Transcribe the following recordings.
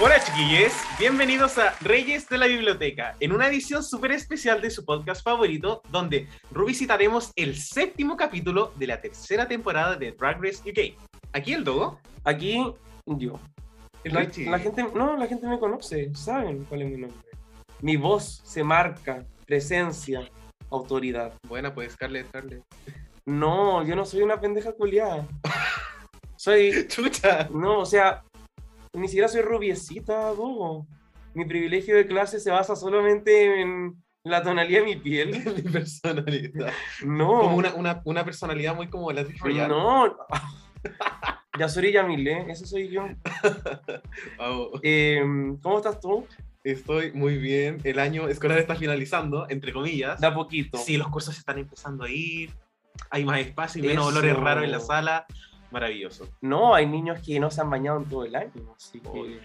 Hola chiquillos, bienvenidos a Reyes de la Biblioteca, en una edición súper especial de su podcast favorito, donde revisitaremos el séptimo capítulo de la tercera temporada de Drag Race UK. Aquí el Dogo. Aquí yo. La, la gente, no, la gente me conoce, saben cuál es mi nombre. Mi voz se marca, presencia, autoridad. Buena, pues Scarlett, Scarlett. No, yo no soy una pendeja culiada. Soy, Chucha. no, o sea, ni siquiera soy rubiecita, Dogo. Mi privilegio de clase se basa solamente en la tonalidad de mi piel. Mi personalidad. No, Como una, una, una personalidad muy como la de Royal. no. Yasuri Yamile, ese soy yo. Wow. Eh, ¿Cómo estás tú? Estoy muy bien. El año escolar está finalizando, entre comillas. De a poquito. Sí, los cursos están empezando a ir. Hay más espacio y menos Eso. olores raros en la sala. Maravilloso. No, hay niños que no se han bañado en todo el año, así que...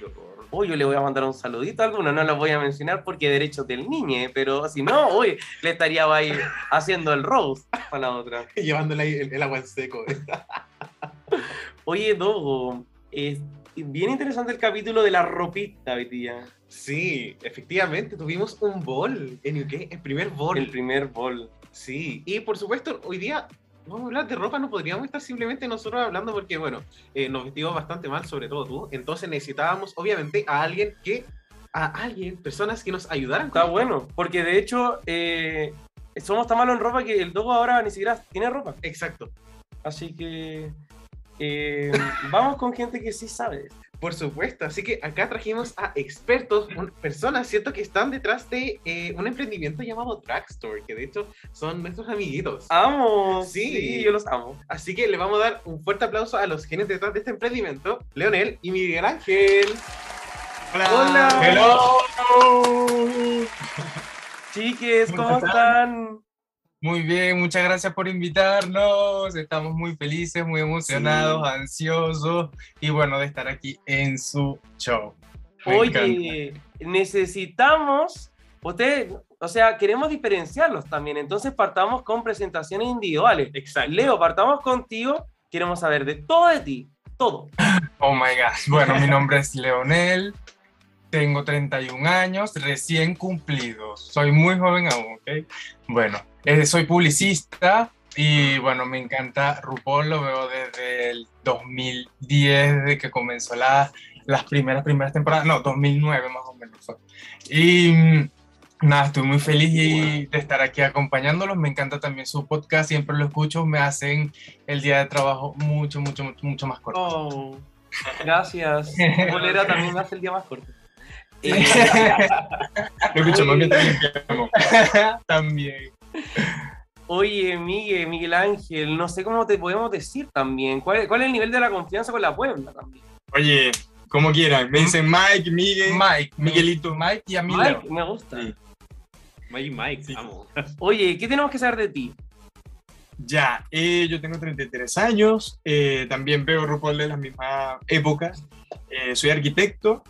Yo le voy a mandar un saludito a alguno, no los voy a mencionar porque derechos del niño, pero si no, uy, le estaría ahí haciendo el roast para la otra. Llevándole ahí el, el agua en seco. Oye, Dogo, es bien interesante el capítulo de la ropita hoy día. Sí, efectivamente, tuvimos un bol en UK, el primer bol. El primer bol. Sí, y por supuesto, hoy día vamos a hablar de ropa, no podríamos estar simplemente nosotros hablando porque, bueno, eh, nos vestimos bastante mal, sobre todo tú. Entonces necesitábamos, obviamente, a alguien que, a alguien, personas que nos ayudaran. con Está bueno, porque de hecho eh, somos tan malos en ropa que el Dogo ahora ni siquiera tiene ropa. Exacto. Así que eh, vamos con gente que sí sabe. Por supuesto, así que acá trajimos a expertos, un- personas, ¿cierto?, que están detrás de eh, un emprendimiento llamado Dragstore, que de hecho son nuestros amiguitos. ¡Amo! Sí. Sí, yo los amo. Así que le vamos a dar un fuerte aplauso a los genios detrás de este emprendimiento, Leonel y Miguel Ángel. Hola. Hello. Chiques, ¿cómo ¿Cómo están? Muy bien, muchas gracias por invitarnos. Estamos muy felices, muy emocionados, ansiosos y bueno, de estar aquí en su show. Me encanta. Oye, necesitamos, ustedes, o sea, queremos diferenciarlos también, entonces partamos con presentaciones individuales. Exacto. Leo, partamos contigo, queremos saber de todo de ti, todo. Oh my gosh. Bueno, mi nombre es Leonel. Tengo 31 años, recién cumplidos. Soy muy joven aún, ¿ok? Bueno, eh, soy publicista y bueno, me encanta RuPaul, lo veo desde el 2010, desde que comenzó la- las primeras, primeras temporadas, no, 2009 más o menos fue. Y mm, nada, estoy muy feliz y- de estar aquí acompañándolos. Me encanta también su podcast, siempre lo escucho, me hacen el día de trabajo mucho, mucho, mucho, mucho más corto. Oh, gracias. Bolera también me hace el día más corto. Eh, Lo escuchamos mientras limpiamos. También. Oye, Miguel, Miguel Ángel, no sé cómo te podemos decir también. ¿Cuál, cuál es el nivel de la confianza con la Puebla también? Oye, como quieran. Me dicen Mike, Miguel. Mike, Miguelito. Mike y a mí Mike, me gusta. Sí. Mike, Mike, Sí. vamos. Oye, ¿qué tenemos que saber de ti? Ya, eh, yo tengo 33 años. eh, también veo RuPaul de las mismas épocas. eh, soy arquitecto.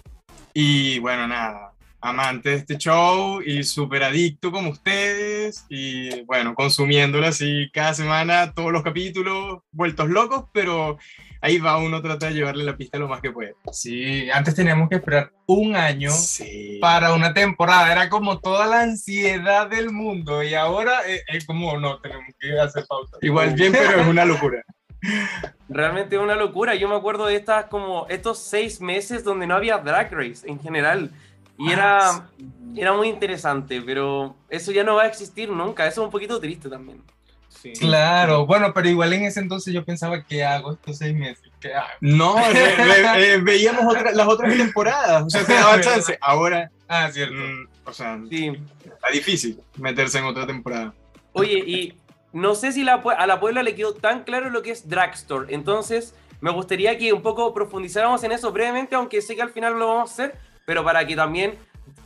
Y bueno, nada. Amante de este show y súper adicto como ustedes. Y bueno, consumiéndolo así cada semana, todos los capítulos, vueltos locos, pero ahí va uno trata de llevarle la pista lo más que puede. Sí, antes teníamos que esperar un año Sí. para una temporada. Era como toda la ansiedad del mundo y ahora eh, es como no, tenemos que hacer pausa. Igual bien, pero es una locura. Realmente es una locura. Yo me acuerdo de estas como estos seis meses donde no había Drag Race en general. Y era, era muy interesante, pero eso ya no va a existir nunca. Eso es un poquito triste también. Sí. Claro, bueno, pero igual en ese entonces yo pensaba, ¿qué hago estos seis meses? ¿Qué hago? No, ve- ve- eh, veíamos otra- las otras temporadas, o sea, te daba chance. Ahora, ah, cierto. mm, o sea, Sí. está difícil meterse en otra temporada. Oye, y no sé si la, a la Puebla le quedó tan claro lo que es Dragstore. Entonces, me gustaría que un poco profundizáramos en eso brevemente, aunque sé que al final lo vamos a hacer, pero para que también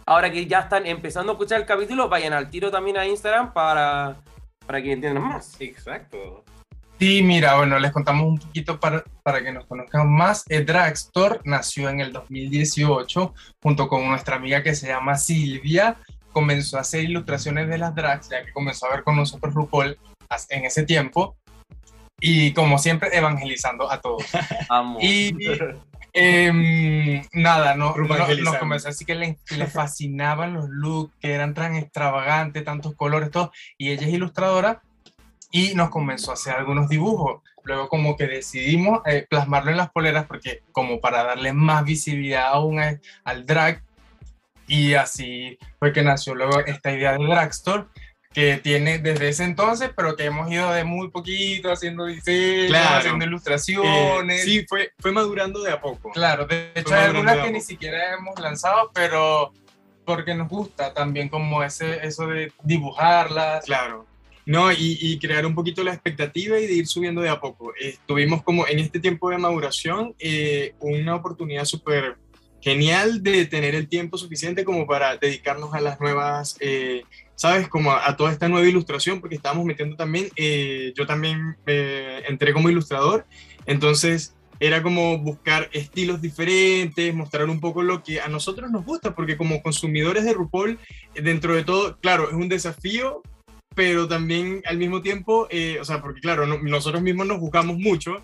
ahora que ya están empezando a escuchar el capítulo, vayan al tiro también a Instagram para, para que entiendan más. Exacto. Sí, mira, bueno, les contamos un poquito para, para que nos conozcan más. El Dragstore nació en el 2018 junto con nuestra amiga que se llama Silvia. Comenzó a hacer ilustraciones de las drags, ya que comenzó a ver con nosotros RuPaul en ese tiempo. Y como siempre, evangelizando a todos. Amo. Y em, nada, no, no- nos comenzó así que le, le fascinaban los looks, que eran tan extravagantes, tantos colores, todo. Y ella es ilustradora y nos comenzó a hacer algunos dibujos. Luego como que decidimos eh, plasmarlo en las poleras porque como para darle más visibilidad aún a- al drag. Y así fue que nació luego esta idea de Dragstore que tiene desde ese entonces, pero que hemos ido de muy poquito haciendo diseños, Claro. haciendo Eh, ilustraciones. sí, fue, fue madurando de a poco. Claro, de hecho Fue hay algunas que ni siquiera hemos lanzado, pero porque nos gusta también como ese, eso de dibujarlas. Claro. No, y, y crear un poquito la expectativa y de ir subiendo de a poco. Eh, tuvimos como en este tiempo de maduración eh, una oportunidad súper genial de tener el tiempo suficiente como para dedicarnos a las nuevas, eh, ¿sabes? Como a, a toda esta nueva ilustración, porque estábamos metiendo también, eh, yo también eh, entré como ilustrador, entonces era como buscar estilos diferentes, mostrar un poco lo que a nosotros nos gusta, porque como consumidores de RuPaul, eh, dentro de todo, claro, es un desafío, pero también al mismo tiempo, eh, o sea, porque claro, no- nosotros mismos nos buscamos mucho,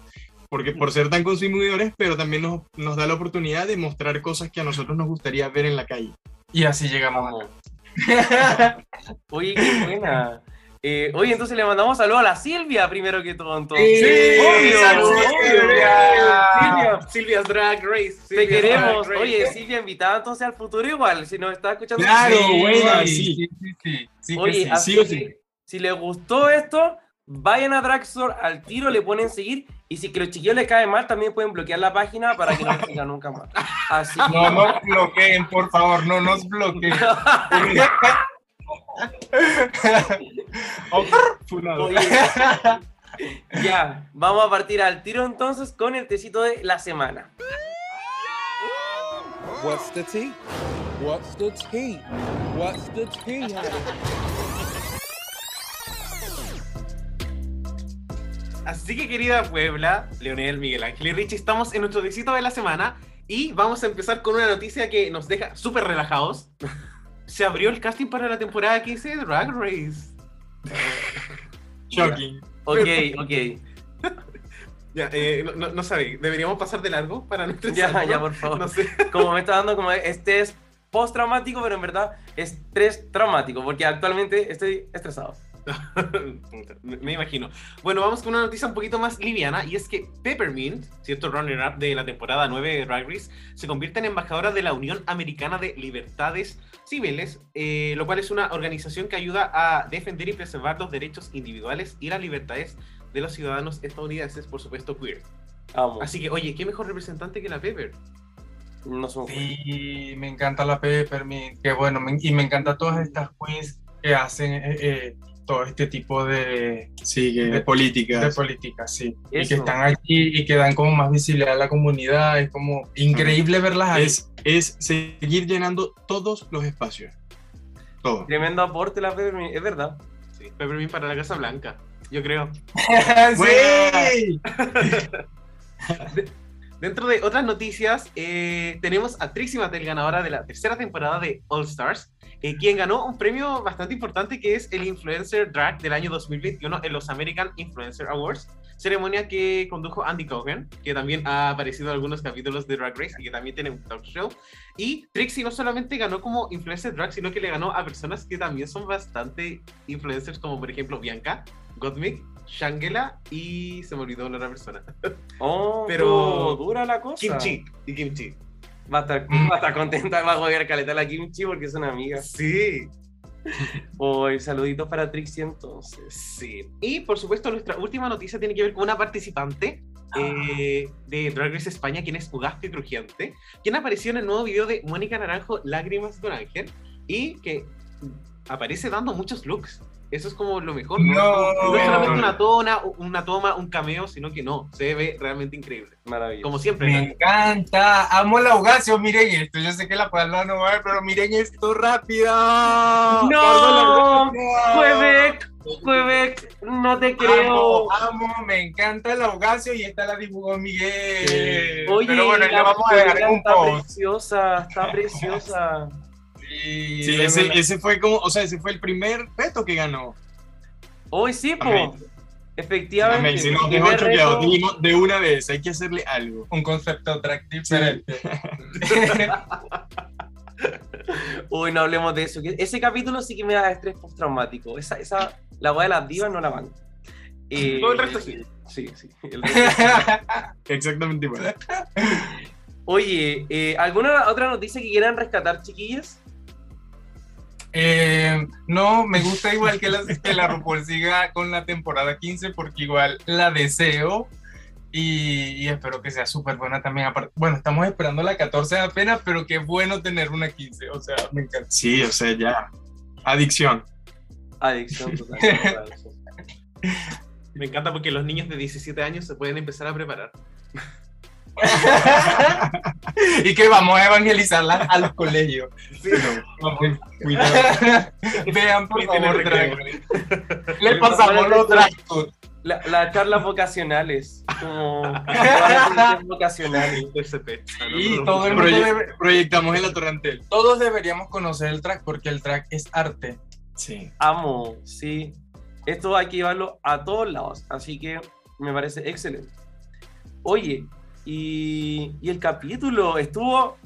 porque por ser tan consumidores, pero también nos, nos da la oportunidad de mostrar cosas que a nosotros nos gustaría ver en la calle. Y así llegamos. Amo. Oye, qué buena. Eh, oye, entonces le mandamos saludos a la Silvia primero que todo. entonces. Sí, obvio, saludos, obvio. Silvia. Silvia, Silvia's Drag Race. te Silvia's queremos. Drag Race. Oye, Silvia, invitada entonces al futuro igual, si nos está escuchando. Claro, Sí. buena, sí, sí. sí, sí, sí, Oye, sí. así sí. si les gustó esto, vayan a Dragstore al tiro, le ponen seguir. Y si que los chiquillos les cae mal, también pueden bloquear la página para que no les sigan nunca más. Así que- No nos bloqueen, por favor, no nos bloqueen. Ya, vamos a partir al tiro entonces con el tecito de la semana. What's the tea? What's the tea? What's the tea, Así que querida Puebla, Leonel, Miguel Ángel y Richie, estamos en nuestro visito de la semana y vamos a empezar con una noticia que nos deja súper relajados. Se abrió el casting para la temporada 15 de Drag Race. Shocking. Ok, ok. Ya, eh, no, no, deberíamos pasar de largo para no Ya, ya, por favor. No sé. Como me está dando como este es post-traumático, pero en verdad es estrés traumático, porque actualmente estoy estresado. Me me imagino. Bueno, vamos con una noticia un poquito más liviana y es que Peppermint, cierto runner-up de la temporada 9 de Drag Race, se convierte en embajadora de la Unión Americana de Libertades Civiles, eh, lo cual es una organización que ayuda a defender y preservar los derechos individuales y las libertades de los ciudadanos estadounidenses, por supuesto queer. Amo. Así que, oye, ¿qué mejor representante que la Pepper? No son Sí, me encanta la Peppermint, que bueno, me- y me encanta todas estas queens que hacen eh, eh, todo este tipo de, Sí, que De- de política. de política, sí. Y que están aquí y que dan como más visibilidad a la comunidad, es como increíble verlas ahí. Es, es seguir llenando todos los espacios. Todo. tremendo aporte la Peppermint, es verdad. Sí, Peppermint para la Casa Blanca, yo creo. ¡Sí! Dentro de otras noticias, eh, tenemos a Trixie Mattel, ganadora de la tercera temporada de All Stars, eh, quien ganó un premio bastante importante que es el Influencer Drag del año 2021 en los American Influencer Awards, ceremonia que condujo Andy Cohen, que también ha aparecido en algunos capítulos de Drag Race y que también tiene un talk show. Y Trixie no solamente ganó como Influencer Drag, sino que le ganó a personas que también son bastante influencers, como por ejemplo Bianca, Gottmik, Shangela y se me olvidó la otra persona. Oh, Pero- dura la cosa. Kimchi y Kimchi. Va a estar, Mm. va a estar contenta, va a joder caleta la Kimchi porque son amigas. Sí, Hoy, saluditos para Trixie entonces. sí. Y por supuesto, nuestra última noticia tiene que ver con una participante eh, de Drag Race España, quien es Ugasque Crujiente, quien apareció en el nuevo video de Mónica Naranjo, Lágrimas de un Ángel, y que aparece dando muchos looks. Eso es como lo mejor, ¿no? No. No es solamente una toma, una toma, un cameo, sino que no, se ve realmente increíble. Maravilloso. Como siempre. Me ¿no? encanta, amo la Augacio, miren esto, yo sé que la palabra no va a ver, pero miren esto rápido. ¡No! Quebec, Quebec, no te creo. Amo, amo, me encanta la Augacio y esta la dibujó Miguel. Oye, pero bueno, la la vamos a dejar un está post. preciosa, está preciosa. Sí, Sí, ese, ese fue como, o sea, ese fue el primer reto que ganó. Hoy sí, po. Efectivamente. Nos dejó reto- Dijimos, de una vez, hay que hacerle algo. un concepto atractivo diferente. Uy, no hablemos de eso. Ese capítulo sí que me da estrés postraumático. Esa, esa, la weá de las divas no la van. Eh, Todo el resto sí. Sí, sí. el resto sí. Exactamente igual. Oye, eh, ¿alguna otra noticia que quieran rescatar, chiquillas? Eh, no, me gusta igual que la, que la RuPaul siga con la temporada 15 porque igual la deseo y, y espero que sea súper buena también. Bueno, estamos esperando la 14 apenas, pero qué bueno tener una 15, o sea, me encanta. Sí, o sea, ya. Adicción. Adicción total. total. Me encanta porque los niños de 17 años se pueden empezar a preparar. y que vamos a evangelizarla a los colegios. Vamos, cuidado. Vean, por favor. Drag. Le pasamos los drag. La- Las charlas vocacionales. Como vocacionales. Y todo el mundo debe- proyectamos en la torrentel. todos deberíamos conocer el track porque el track es arte. Sí. Amo, sí. Esto hay que llevarlo a todos lados, así que me parece excelente. Oye, y, y el capítulo estuvo...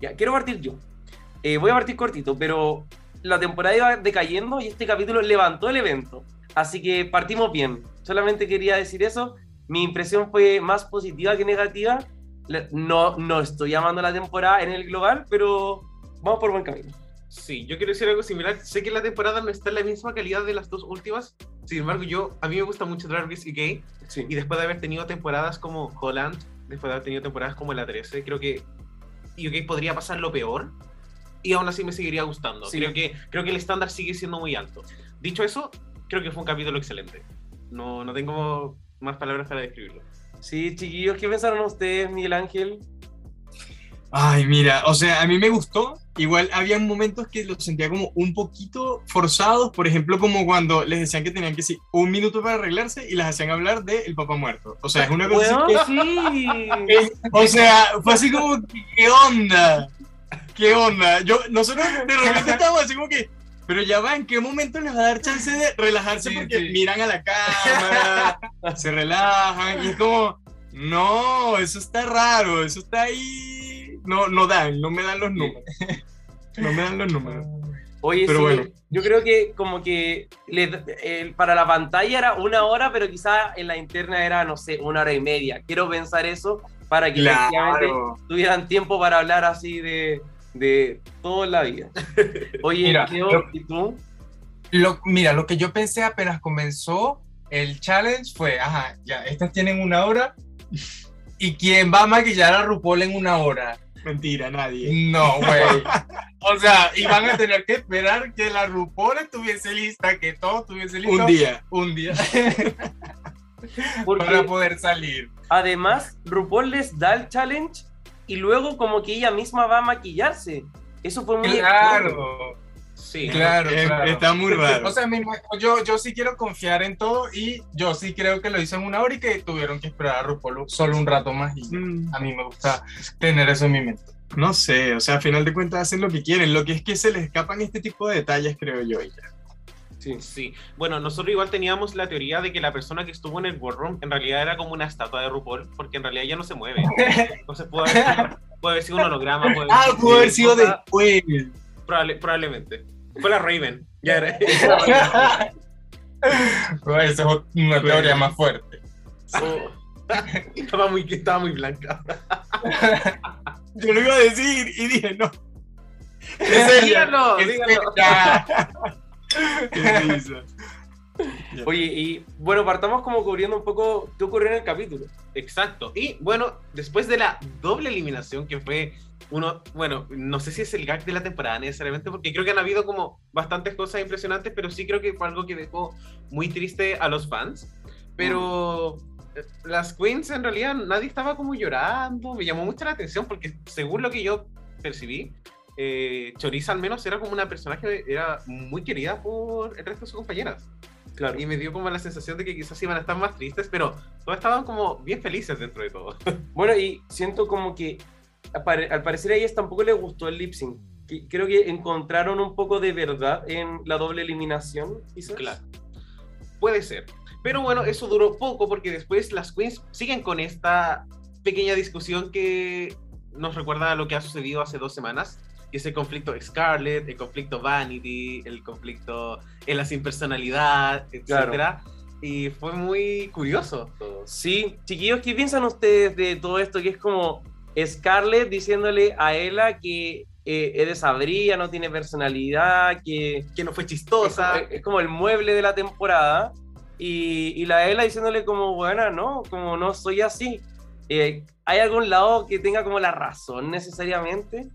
Ya, quiero partir yo. Eh, voy a partir cortito, pero la temporada iba decayendo y este capítulo levantó el evento. Así que partimos bien. Solamente quería decir eso. Mi impresión fue más positiva que negativa. No, no estoy llamando la temporada en el global, pero vamos por buen camino. Sí, yo quiero decir algo similar. Sé que la temporada no está en la misma calidad de las dos últimas. Sin embargo, yo a mí me gusta mucho Drag Race UK. Sí. Y después de haber tenido temporadas como Holland, después de haber tenido temporadas como la 13, creo que UK podría pasar lo peor. Y aún así me seguiría gustando. Sí. Creo, que, creo que el estándar sigue siendo muy alto. Dicho eso, creo que fue un capítulo excelente. No, no tengo más palabras para describirlo. Sí, chiquillos, ¿qué pensaron ustedes, Miguel Ángel? Ay, mira, o sea, a mí me gustó. Igual había momentos que los sentía como un poquito forzados, por ejemplo, como cuando les decían que tenían que sí, un minuto para arreglarse y las hacían hablar del papá muerto. O sea, es una cosa Weón, así sí. O sea, fue así como, ¿qué onda? ¿Qué onda? Yo, nosotros de repente estábamos así como que, pero ya va, ¿en qué momento les va a dar chance de relajarse? Sí, porque sí. miran a la cámara, se relajan, y es como, no, eso está raro, eso está ahí. No, no dan, no me dan los números. No me dan los números. Oye, Pero sí, bueno. yo creo que como que el- para la pantalla era una hora, pero quizá en la interna era, no sé, una hora y media. Quiero pensar eso para que Claro. tuvieran tiempo para hablar así de, de todo en la vida. Oye, Mira, Leo, lo- ¿y tú? Lo, mira, lo que yo pensé apenas comenzó el challenge fue, ajá, ya, estas tienen una hora. ¿Y quién va a maquillar a RuPaul en una hora? Mentira, nadie. No, güey. O sea, iban a tener que esperar que la RuPaul estuviese lista, que todo estuviese listo. Un día. Un día. Porque para poder salir. además RuPaul les da el challenge y luego como que ella misma va a maquillarse. Eso fue muy extraño. Sí, claro, Eh, claro. Está muy raro. O sea, mi- yo, yo sí quiero confiar en todo y yo sí creo que lo hizo en una hora y que tuvieron que esperar a RuPaul solo un rato más y Mm, a mí me gusta tener eso en mi mente. No sé, o sea, a final de cuentas hacen lo que quieren. Lo que es que se les escapan este tipo de detalles, creo yo. y ya. Sí. Sí, bueno, nosotros igual teníamos la teoría de que la persona que estuvo en el boardroom en realidad era como una estatua de RuPaul, porque en realidad ya no se mueve. Entonces puede haber sido, puede haber sido un holograma. Puede Ah, pudo haber sido después. Probable- probablemente. Fue la Raven. Ya era. Esa es una teoría más fuerte. Oh. estaba, muy, estaba muy blanca. Yo lo iba a decir y dije, no. Es ella. Qué risa. Oye, y bueno, partamos como cubriendo un poco qué ocurrió en el capítulo. Exacto. Y bueno, después de la doble eliminación que fue uno, bueno, no sé si es el gag de la temporada necesariamente, porque creo que han habido como bastantes cosas impresionantes, pero sí creo que fue algo que dejó muy triste a los fans. Pero eh, las queens en realidad nadie estaba como llorando, me llamó mucho la atención porque según lo que yo percibí, eh, Choriza al menos era como una personaje, era muy querida por el resto de sus compañeras. Claro. Y me dio como la sensación de que quizás iban a estar más tristes, pero todos estaban como bien felices dentro de todo. Bueno, y siento como que al parecer a ellas tampoco les gustó el lip sync. Creo que encontraron un poco de verdad en la doble eliminación, quizás. Claro. Puede ser. Pero bueno, eso duró poco porque después las queens siguen con esta pequeña discusión que nos recuerda a lo que ha sucedido hace dos semanas. Y ese conflicto Scarlett, el conflicto Vanity, el conflicto en la sin personalidad, etc. Y fue muy curioso todo. Sí, chiquillos, ¿qué piensan ustedes de todo esto? Que es como Scarlett diciéndole a Ella que eh, es desabrida, no tiene personalidad, que Que no fue chistosa. es como el mueble de la temporada. Y, y la Ella diciéndole como, bueno, no, como no soy así. Eh, ¿Hay algún lado que tenga como la razón necesariamente?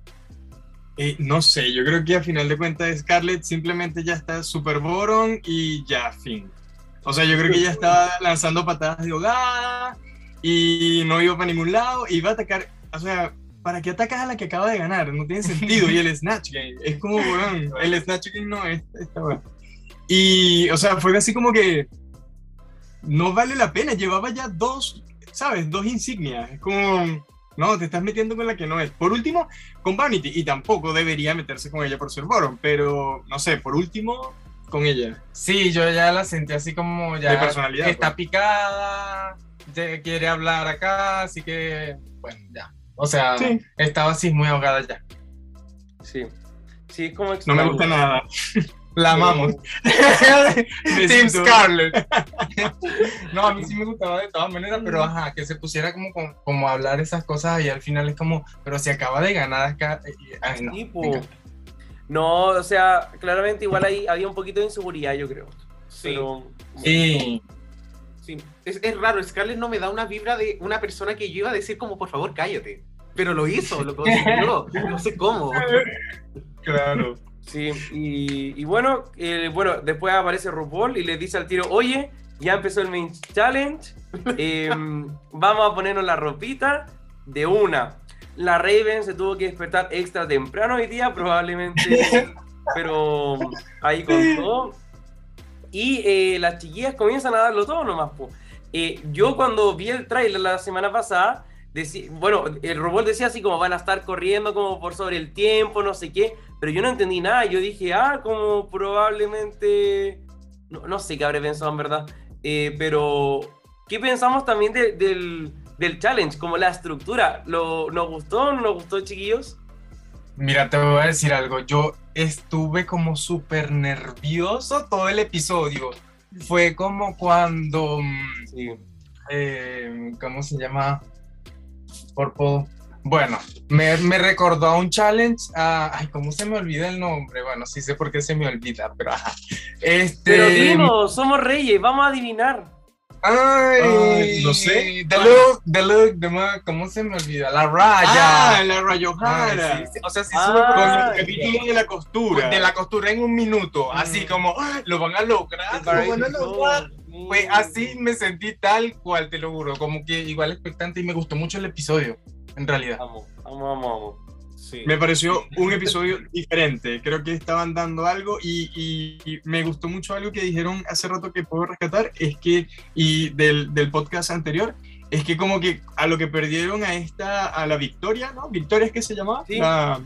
Eh, no sé, yo creo que a final de cuentas Scarlett simplemente ya está super boron y ya, fin. O sea, yo creo que ya estaba lanzando patadas de ahogada y no iba para ningún lado y iba a atacar, o sea, ¿para qué atacas a la que acaba de ganar? No tiene sentido. Y el Snatch Game, es como, weón, el Snatch Game no es esta weón. Y, o sea, fue así como que no vale la pena, llevaba ya dos, ¿sabes? Dos insignias. Es como, no, te estás metiendo con la que no es. Por último, con Vanity, y tampoco debería meterse con ella por ser Boron, pero no sé, por último, con ella. Sí, yo ya la sentí así como ya De personalidad, está pues. picada, quiere hablar acá, así que bueno, ya. O sea, Sí. estaba así muy ahogada ya. Sí. Sí, es como No me extraño. gusta nada. La amamos. Team. Scarlett. no, a mí sí me gustaba de todas maneras, pero ajá, que se pusiera como, como, hablar esas cosas y al final es como, pero si acaba de ganar acá. Ay, no. O sea, claramente igual ahí había un poquito de inseguridad, yo creo. Sí. Pero Sí. Sí, es, es raro, Scarlett no me da una vibra de una persona que yo iba a decir como, por favor, cállate. Pero lo hizo, lo consiguió, no sé cómo. Claro. sí, y, y bueno, eh, bueno, después aparece RuPaul y le dice al tiro, oye, ya empezó el main challenge, eh, vamos a ponernos la ropita de una. La Raven se tuvo que despertar extra temprano hoy día, probablemente, pero ahí con todo. Y eh, las chiquillas comienzan a darlo todo nomás. po. Eh, yo cuando vi el trailer la semana pasada, decí- bueno, el robot decía así como van a estar corriendo como por sobre el tiempo, no sé qué, pero yo no entendí nada. Yo dije, ah, como probablemente, no, no sé qué habré pensado en verdad, Eh, pero ¿qué pensamos también de- del, del challenge? Como la estructura, ¿Lo, ¿nos gustó o no nos gustó, chiquillos? Mira, te voy a decir algo. Yo estuve como súper nervioso todo el episodio. Fue como cuando. mm, Sí. eh, ¿Cómo se llama? Purple. Bueno, me, me recordó a un challenge. a- ay, ¿cómo se me olvida el nombre? Bueno, sí sé por qué se me olvida, pero ajá. Este. Pero dilo, somos reyes, vamos a adivinar. Ay, Ay, no sé. The look, the look, the ma- ¿cómo se me olvida? La raya. Ah, la Rayohara. Ay, sí, sí, o sea, sí Ah, sube Con el capítulo de la costura. de la costura en un minuto, así como ¡ah! lo van a lograr, lo van a lograr. Pues así me sentí tal cual, te lo juro, como que igual expectante y me gustó mucho el episodio, en realidad. Vamos, vamos, vamos. Sí. Me pareció un episodio diferente. Creo que estaban dando algo y, y- y me gustó mucho algo que dijeron hace rato que puedo rescatar. Es que, y del, del podcast anterior, es que como que a lo que perdieron a esta, a la Victoria, ¿no? Victoria es que se llamaba. Sí. La-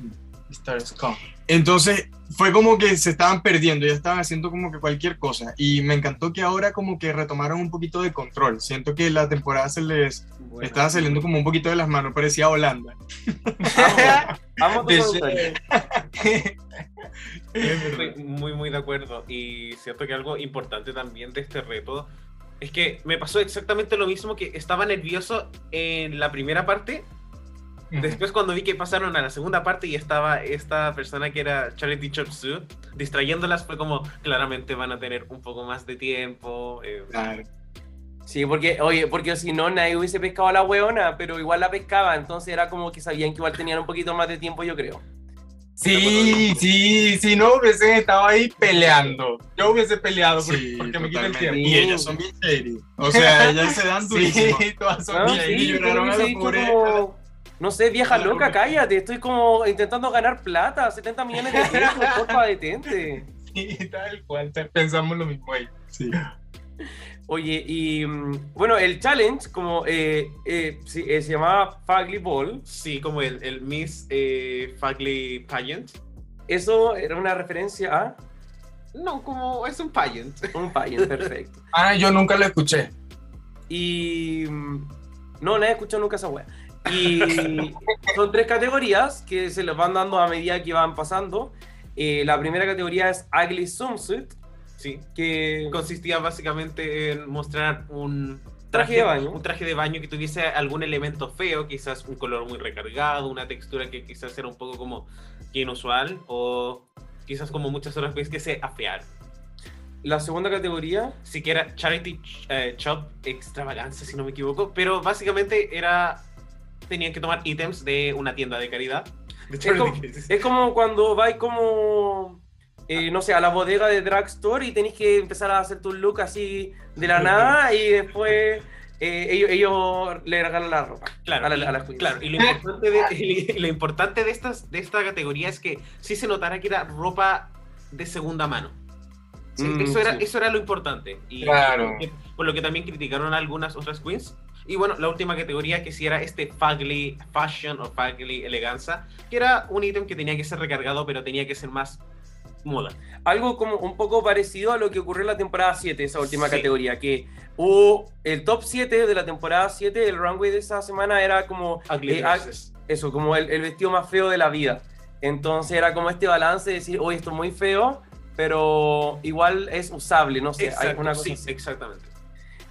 Stars Come. Entonces fue como que se estaban perdiendo, ya estaban haciendo como que cualquier cosa. Y me encantó que ahora como que retomaron un poquito de control. Siento que la temporada se les Bueno. estaba saliendo como un poquito de las manos, parecía Holanda. Vamos, vamos. Estoy muy, muy de acuerdo. Y siento que algo importante también de este reto es que me pasó exactamente lo mismo que estaba nervioso en la primera parte. Después cuando vi que pasaron a la segunda parte y estaba esta persona que era Charity Chop Suey, distrayéndolas fue como claramente van a tener un poco más de tiempo. eh, Claro. Sí, porque, oye, porque si no, nadie hubiese pescado a la weona, pero igual la pescaba, entonces era como que sabían que igual tenían un poquito más de tiempo, yo creo. Sí, sí, si no hubiesen estado ahí peleando. Yo hubiese peleado porque, Sí, porque me quita el tiempo. Y ellas son bien shady. O sea, ellas se dan durísimo. Sí, todas son ¿No? y ahí Sí, lloraron a la pobre- como, no sé, vieja loca, cállate, estoy como intentando ganar plata, 70 millones de pesos, porfa, detente. Sí, tal cual, pensamos lo mismo ahí. Sí. Oye, y mm, bueno, el challenge, como eh, eh, sí, eh, se llamaba Fugly Ball, Sí, como el, el Miss eh, Fugly Pageant. eso era una referencia a No, como es un pageant. un pageant, perfecto. Ah, yo nunca lo escuché. Y. mm, No, nadie escuchó nunca esa wea. Y son tres categorías que se les van dando a medida que van pasando. Eh, la primera categoría es Ugly Swimsuit, Sí. que. Consistía básicamente en mostrar un Traje de baño. Un traje de baño que tuviese algún elemento feo, quizás un color muy recargado, una textura que quizás era un poco como que inusual, o quizás como muchas otras veces que se afearon. La segunda categoría. Siquiera Charity eh, Shop extravaganza, si no me equivoco, pero básicamente era. Tenían que tomar ítems de una tienda de caridad. De Es como, es como cuando vais como. eh, no sé, a la bodega de Drugstore y tenéis que empezar a hacer tu look así de la nada y después eh, ellos, ellos le regalan la ropa. Claro, a la- y, a claro, y lo importante, de, y lo importante de, estas, de esta categoría es que sí se notara que era ropa de segunda mano. Sí, Mm, eso, era, sí. eso era lo importante. Y Claro. por lo que- por lo que también criticaron a algunas otras queens. Y bueno, la última categoría que sí era este Fugly Fashion o Fugly Eleganza, que era un ítem que tenía que ser recargado, pero tenía que ser más moda. algo como un poco parecido a lo que ocurrió en la temporada 7, esa última Sí. categoría, que hubo el top 7 de la temporada 7, el runway de esa semana era como Eh, ah, eso, como el, el vestido más feo de la vida. Entonces era como este balance de decir, oye, esto es muy feo, pero igual es usable, no sé, hay Exacto, una cosa sí, así. exactamente.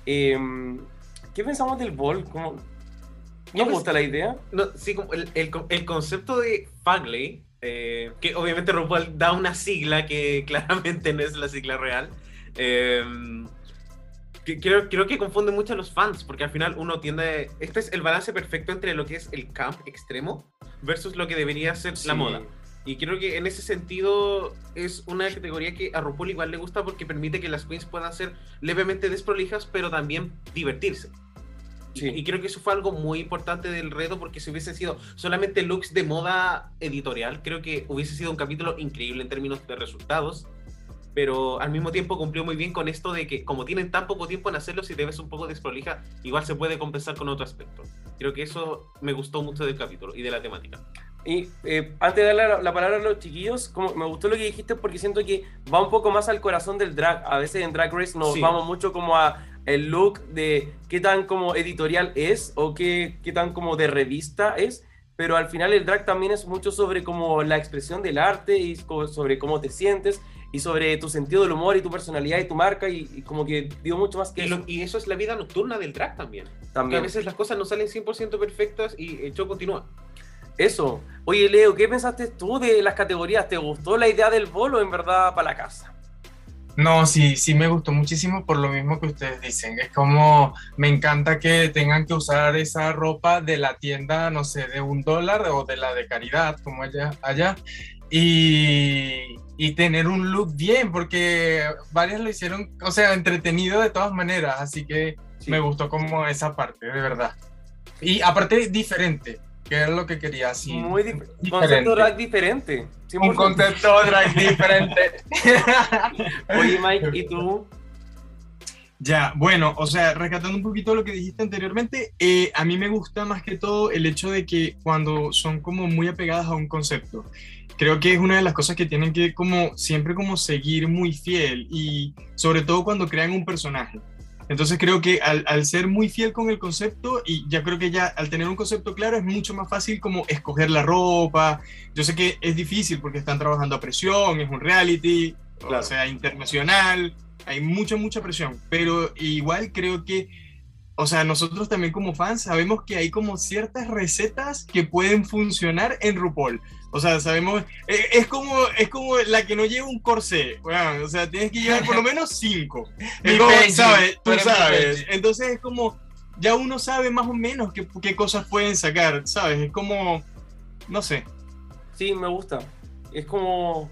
Em, ¿Qué pensamos del bol? ¿Cómo- ¿Nos pens- gusta la idea? No, sí, como el, el, el concepto de Fugly, eh, que obviamente RuPaul da una sigla que claramente no es la sigla real, eh, creo, creo que confunde mucho a los fans, porque al final uno tiende... Este es el balance perfecto entre lo que es el camp extremo versus lo que debería ser la Sí. moda. Y creo que en ese sentido es una categoría que a RuPaul igual le gusta porque permite que las queens puedan ser levemente desprolijas, pero también divertirse. Y- Sí. Y creo que eso fue algo muy importante del reto porque si hubiese sido solamente looks de moda editorial, creo que hubiese sido un capítulo increíble en términos de resultados. Pero al mismo tiempo cumplió muy bien con esto de que como tienen tan poco tiempo en hacerlo, si te ves un poco desprolija, igual se puede compensar con otro aspecto. Creo que eso me gustó mucho del capítulo y de la temática. Y eh, antes de darle la, la palabra a los chiquillos, como, me gustó lo que dijiste porque siento que va un poco más al corazón del drag. A veces en Drag Race nos Sí. vamos mucho como a el look de qué tan como editorial es o qué, qué tan como de revista es, pero al final el drag también es mucho sobre como la expresión del arte y sobre cómo te sientes y sobre tu sentido del humor y tu personalidad y tu marca y, y como que digo mucho más que Y, eso lo- y eso es la vida nocturna del drag también. Que a también. veces las cosas no salen 100% perfectas y el show continúa. Eso. Oye, Leo, ¿qué pensaste tú de las categorías? ¿Te gustó la idea del bolo en verdad para la casa? No, sí, sí me gustó muchísimo por lo mismo que ustedes dicen. Es como, me encanta que tengan que usar esa ropa de la tienda, no sé, de un dólar o de la de caridad, como allá, allá. Y, y tener un look bien, porque varias lo hicieron, o sea, entretenido de todas maneras. Así que Sí. me gustó como esa parte, de verdad. Y aparte, diferente, que era lo que quería, así. Muy dif- diferente. concepto drag diferente. Un 100%. concepto drag diferente. Oye, Mike, ¿y tú? Ya, bueno, o sea, rescatando un poquito lo que dijiste anteriormente, eh, a mí me gusta más que todo el hecho de que cuando son como muy apegadas a un concepto, creo que es una de las cosas que tienen que como siempre como seguir muy fiel y sobre todo cuando crean un personaje. Entonces creo que al, al ser muy fiel con el concepto y ya creo que ya al tener un concepto claro es mucho más fácil como escoger la ropa. Yo sé que es difícil porque están trabajando a presión, es un reality, o Claro. sea, internacional, hay mucha, mucha presión, pero igual creo que o sea, nosotros también como fans sabemos que hay como ciertas recetas que pueden funcionar en RuPaul. O sea, sabemos, eh, es como, es como la que no lleva un corsé, weón, o sea, tienes que llevar por lo menos cinco. Es como, ¿sabes? tú sabes. Entonces es como, ya uno sabe más o menos qué, qué cosas pueden sacar, ¿sabes? Es como, no sé. Sí, me gusta. Es como.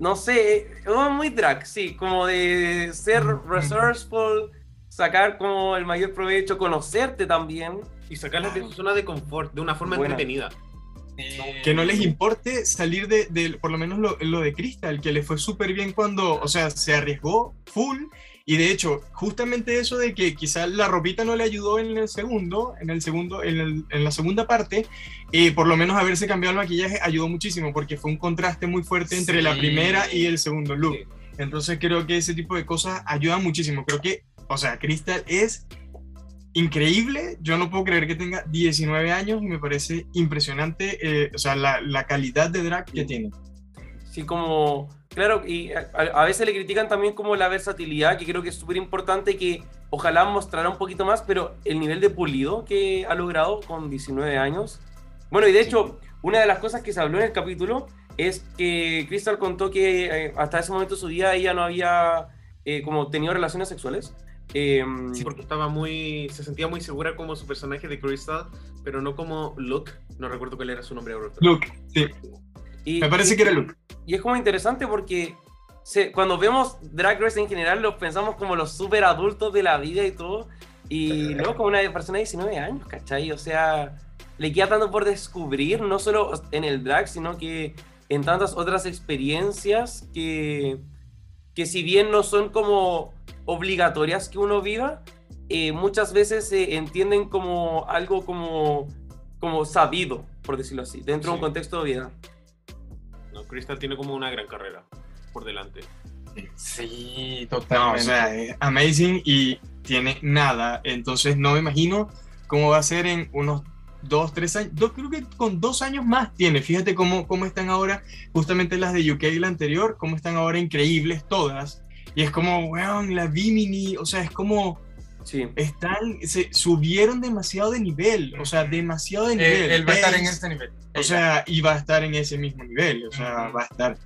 No sé, es muy drag, sí, como de ser resourceful, sacar como el mayor provecho, conocerte también. Y sacarlas de su zona de confort de una forma Buena. entretenida. Que no les importe salir de, de- por lo menos lo, lo de Crystal, que le fue súper bien cuando, o sea, se arriesgó full. Y de hecho, justamente eso de que quizás la ropita no le ayudó en el segundo, en el segundo, en, el- en la segunda parte, eh, por lo menos haberse cambiado el maquillaje ayudó muchísimo porque fue un contraste muy fuerte entre la primera y el segundo look. Sí. Entonces creo que ese tipo de cosas ayudan muchísimo. Creo que, o sea, Crystal es increíble. Yo no puedo creer que tenga 19 años y me parece impresionante, eh, o sea, la, la calidad de drag que tiene. Sí, como, claro, y a, a veces le critican también como la versatilidad, que creo que es súper importante que ojalá mostrara un poquito más, pero el nivel de pulido que ha logrado con 19 años. Bueno, y de hecho, una de las cosas que se habló en el capítulo es que Crystal contó que eh, hasta ese momento de su vida ella no había eh, como tenido relaciones sexuales. Em, Sí, porque estaba muy. Se sentía muy segura como su personaje de Crystal, pero no como Luke. No recuerdo cuál era su nombre ahora. Luke, sí, y- me parece y- que era Luke. Y es como interesante porque se- cuando vemos Drag Race en general, los pensamos como los súper adultos de la vida y todo. Y luego como una persona de 19 años, ¿cachai? O sea, le queda tanto por descubrir, no solo en el drag, sino que en tantas otras experiencias que, que si bien no son como obligatorias que uno viva, eh, muchas veces se entienden como algo como, como sabido, por decirlo así, dentro de un contexto de vida. No, Crystal tiene como una gran carrera por delante. Sí, No, totalmente. o sea, es amazing y tiene nada. Entonces no me imagino cómo va a ser en unos dos, tres años. Dos, creo que con dos años más tiene. Fíjate cómo, cómo están ahora, justamente las de UK y la anterior, cómo están ahora increíbles todas. Y es como, weón, la Bimini, o sea, es como, Sí. están, se subieron demasiado de nivel, o sea, demasiado de nivel. él, él va a estar en ese nivel. O sea, y va a estar en ese mismo nivel, o sea, va a estar,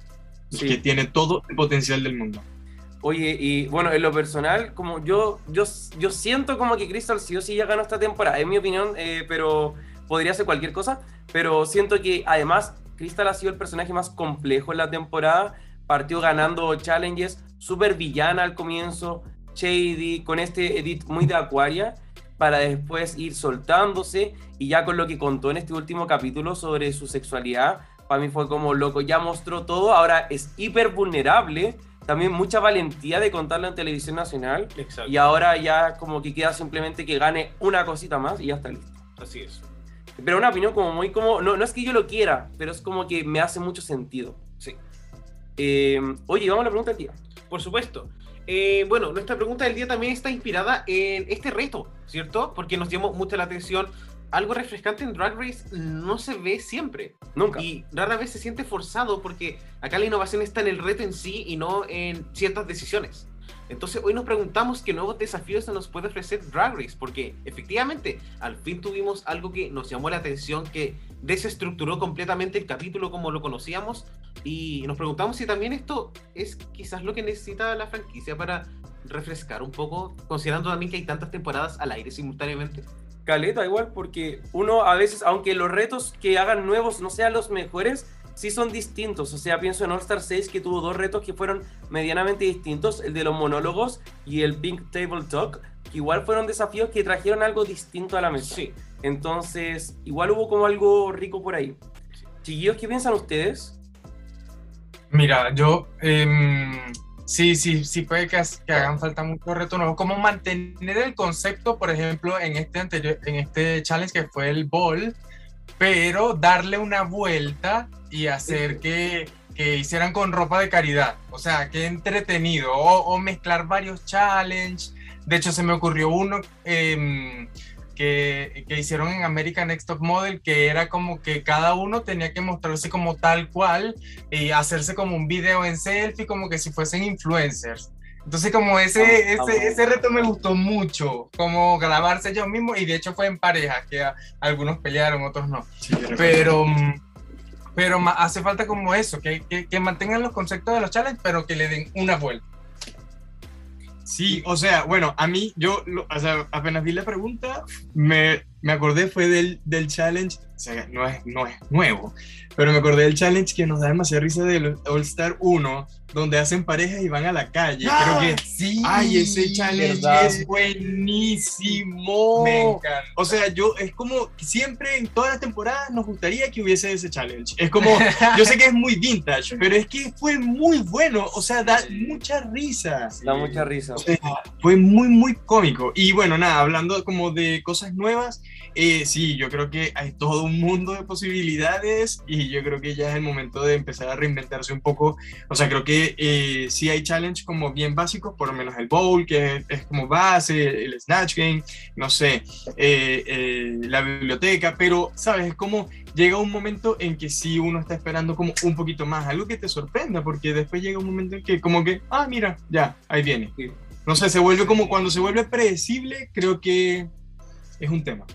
Sí. que tiene todo el potencial del mundo. Oye, y bueno, en lo personal, como yo, yo, yo siento como que Crystal sí o sí ya ganó esta temporada, en mi opinión, eh, pero podría ser cualquier cosa, pero siento que además Crystal ha sido el personaje más complejo en la temporada, partió ganando challenges, súper villana al comienzo, shady, con este edit muy de Aquaria, para después ir soltándose y ya con lo que contó en este último capítulo sobre su sexualidad, para mí fue como loco, ya mostró todo, ahora es hiper vulnerable, también mucha valentía de contarlo en televisión nacional Exacto. y ahora ya como que queda simplemente que gane una cosita más y ya está listo. Así es. Pero una opinión como muy como, no, no es que yo lo quiera, pero es como que me hace mucho sentido. Sí. Eh, oye, vamos a la pregunta del día. Por supuesto. Eh, bueno, nuestra pregunta del día también está inspirada en este reto, ¿cierto? Porque nos llamó mucho la atención. Algo refrescante en Drag Race no se ve siempre. Nunca. Y rara vez se siente forzado porque acá la innovación está en el reto en sí y no en ciertas decisiones. Entonces hoy nos preguntamos qué nuevos desafíos se nos puede ofrecer Drag Race, porque efectivamente al fin tuvimos algo que nos llamó la atención, que desestructuró completamente el capítulo como lo conocíamos y nos preguntamos si también esto es quizás lo que necesita la franquicia para refrescar un poco, considerando también que hay tantas temporadas al aire simultáneamente. Caleta igual, porque uno a veces, aunque los retos que hagan nuevos no sean los mejores, sí son distintos. O sea, pienso en All Star 6 que tuvo dos retos que fueron medianamente distintos, el de los monólogos y el Pink Table Talk, que igual fueron desafíos que trajeron algo distinto a la mesa. Sí, Entonces, igual hubo como algo rico por ahí. Chiquillos, ¿qué piensan ustedes? Mira, yo em, sí, sí, sí puede que, hagan falta muchos retos nuevos. Como mantener el concepto, por ejemplo, en este anterior, en este challenge que fue el ball, pero darle una vuelta y hacer que, que hicieran con ropa de caridad. O sea, que entretenido. O, o mezclar varios challenges. De hecho, se me ocurrió uno em, que, que hicieron en American Next Top Model, que era como que cada uno tenía que mostrarse como tal cual y hacerse como un video en selfie, como que si fuesen influencers. Entonces como ese, ese, ese reto me gustó mucho, como grabarse ellos mismos y de hecho fue en pareja, que a- algunos pelearon, otros no. Sí. Pero, mm, pero hace falta como eso, que, que, que mantengan los conceptos de los challenges, pero que le den una vuelta. Sí, o sea, bueno, a mí, yo, o sea, apenas vi la pregunta, me, me acordé fue del, del challenge, o sea, no es, no es nuevo, pero me acordé del challenge que nos da demasiada risa del All Star 1, donde hacen parejas y van a la calle. Creo que, Sí. ay, ese challenge verdad. es buenísimo. Me encanta. O sea, yo, es como siempre en todas las temporadas nos gustaría que hubiese ese challenge. Es como, yo sé que es muy vintage, pero es que fue muy bueno, o sea, da Sí. mucha risa. Da mucha risa. O sea, fue muy, muy cómico. Y bueno, nada, hablando como de cosas nuevas, eh, sí, yo creo que hay todo un mundo de posibilidades y yo creo que ya es el momento de empezar a reinventarse un poco. O sea, creo que eh, sí hay challenge como bien básicos, por lo menos el bowl, que es, es como base, el snatch game, no sé, eh, eh, la biblioteca, pero, ¿sabes? Es como llega un momento en que sí uno está esperando como un poquito más, algo que te sorprenda, porque después llega un momento en que como que, ah, mira, ya, ahí viene. No sé, se vuelve como cuando se vuelve predecible, creo que es un tema.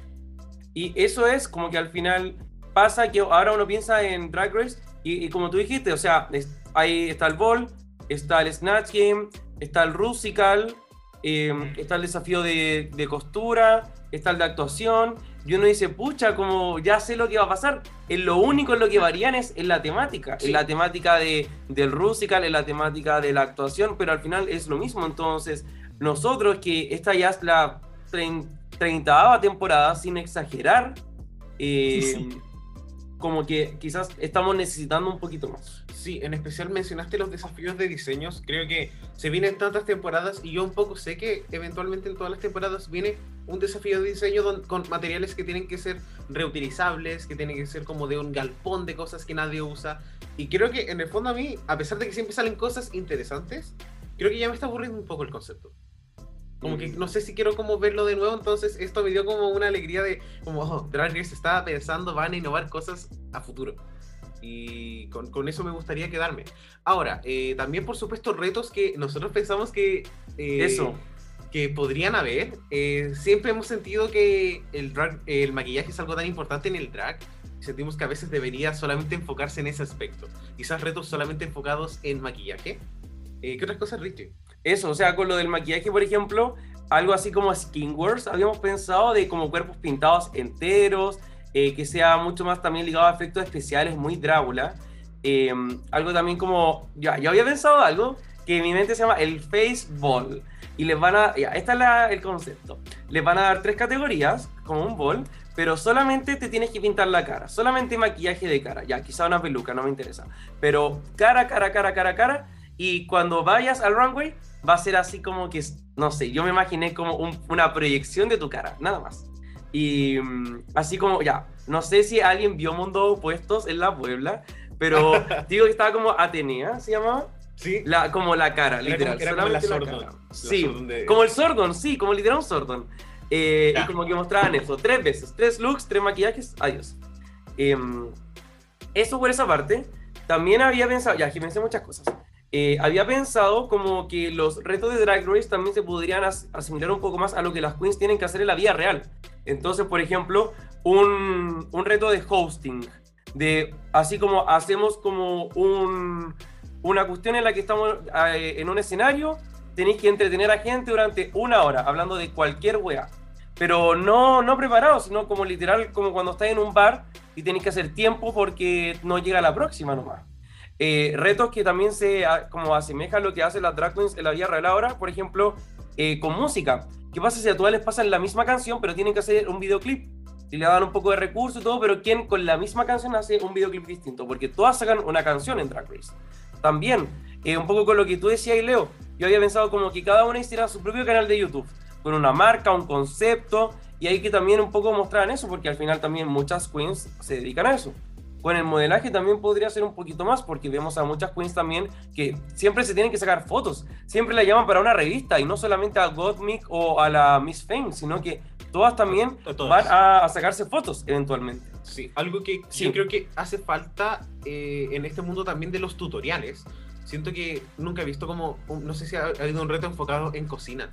Y eso es como que al final pasa que ahora uno piensa en Drag Race y, y como tú dijiste, o sea, es- ahí está el ball, está el Snatch Game, está el Rusical, eh, está el desafío de, de costura, está el de actuación. Y uno dice, pucha, como ya sé lo que va a pasar. En lo único en lo que varían es en la temática. Sí. En la temática de, del Rusical, en la temática de la actuación, pero al final es lo mismo. Entonces, nosotros que esta ya es la treinta temporada, sin exagerar, eh, Sí, sí. Como que quizás estamos necesitando un poquito más. Sí, en especial mencionaste los desafíos de diseños. Creo que se vienen tantas temporadas y yo un poco sé que eventualmente en todas las temporadas viene un desafío de diseño don- con materiales que tienen que ser reutilizables, que tienen que ser como de un galpón de cosas que nadie usa. Y creo que en el fondo a mí, a pesar de que siempre salen cosas interesantes, creo que ya me está aburriendo un poco el concepto. Como que no sé si quiero como verlo de nuevo, entonces esto me dio como una alegría de como oh, Drag Race estaba pensando, van a innovar cosas a futuro. Y con, con eso me gustaría quedarme. Ahora, eh, también por supuesto retos que nosotros pensamos que... eh, Eso. que podrían haber. Eh, siempre hemos sentido que el, drag- el maquillaje es algo tan importante en el drag. Sentimos que a veces debería solamente enfocarse en ese aspecto. Quizás retos solamente enfocados en maquillaje. Eh, ¿Qué otras cosas, Richie? Eso, o sea, con lo del maquillaje, por ejemplo, algo así como Skin Wars, habíamos pensado de como cuerpos pintados enteros, eh, que sea mucho más también ligado a efectos especiales, muy Drácula. Eh, algo también como, ya, yo había pensado algo que en mi mente se llama el Face Ball. Y les van a, ya, este es el concepto. Les van a dar tres categorías, como un ball, pero solamente te tienes que pintar la cara, solamente maquillaje de cara, ya, quizá una peluca, no me interesa. Pero cara, cara, cara, cara, cara, y cuando vayas al runway va a ser así como que, no sé, yo me imaginé como un- una proyección de tu cara, nada más. Y mm, así como, ya, no sé si alguien vio Mundo Opuestos en la Puebla, pero digo que estaba como Atenea, ¿se llamaba? Sí. La, como la cara, Era literal. como- era como la solamente cara. Sí, de- como el Sordon, sí, como literal un Sordon. Eh, y como que mostraban eso, tres veces, tres looks, tres maquillajes, adiós. Em, eso por esa parte. También había pensado, ya, aquí pensé muchas cosas. Eh, había pensado como que los retos de Drag Race también se podrían as- asimilar un poco más a lo que las queens tienen que hacer en la vida real. Entonces, por ejemplo, un, un reto de hosting, de así como hacemos como un, una cuestión en la que estamos eh, en un escenario, tenéis que entretener a gente durante una hora, hablando de cualquier wea. Pero no, no preparado, sino como literal, como cuando estás en un bar y tenéis que hacer tiempo porque no llega la próxima nomás. Eh, retos que también se a- como asemejan lo que hacen las drag queens en la vida real ahora, por ejemplo, eh, con música. ¿Qué pasa si a todas les pasan la misma canción, pero tienen que hacer un videoclip? Y le dan un poco de recursos y todo, pero ¿quién con la misma canción hace un videoclip distinto? Porque todas sacan una canción en Drag Race. También, eh, un poco con lo que tú decías, Leo, yo había pensado como que cada una hiciera su propio canal de YouTube, con una marca, un concepto, y hay que también un poco mostrar eso, porque al final también muchas queens se dedican a eso. Con el modelaje también podría ser un poquito más, porque vemos a muchas queens también que siempre se tienen que sacar fotos, siempre la llaman para una revista, y no solamente a Gottmik o a la Miss Fame, sino que todas también todas. van a, a sacarse fotos eventualmente. Sí, algo que Sí. yo creo que hace falta eh, en este mundo también de los tutoriales. siento que nunca he visto como, no sé si ha, ha habido un reto enfocado en cocina.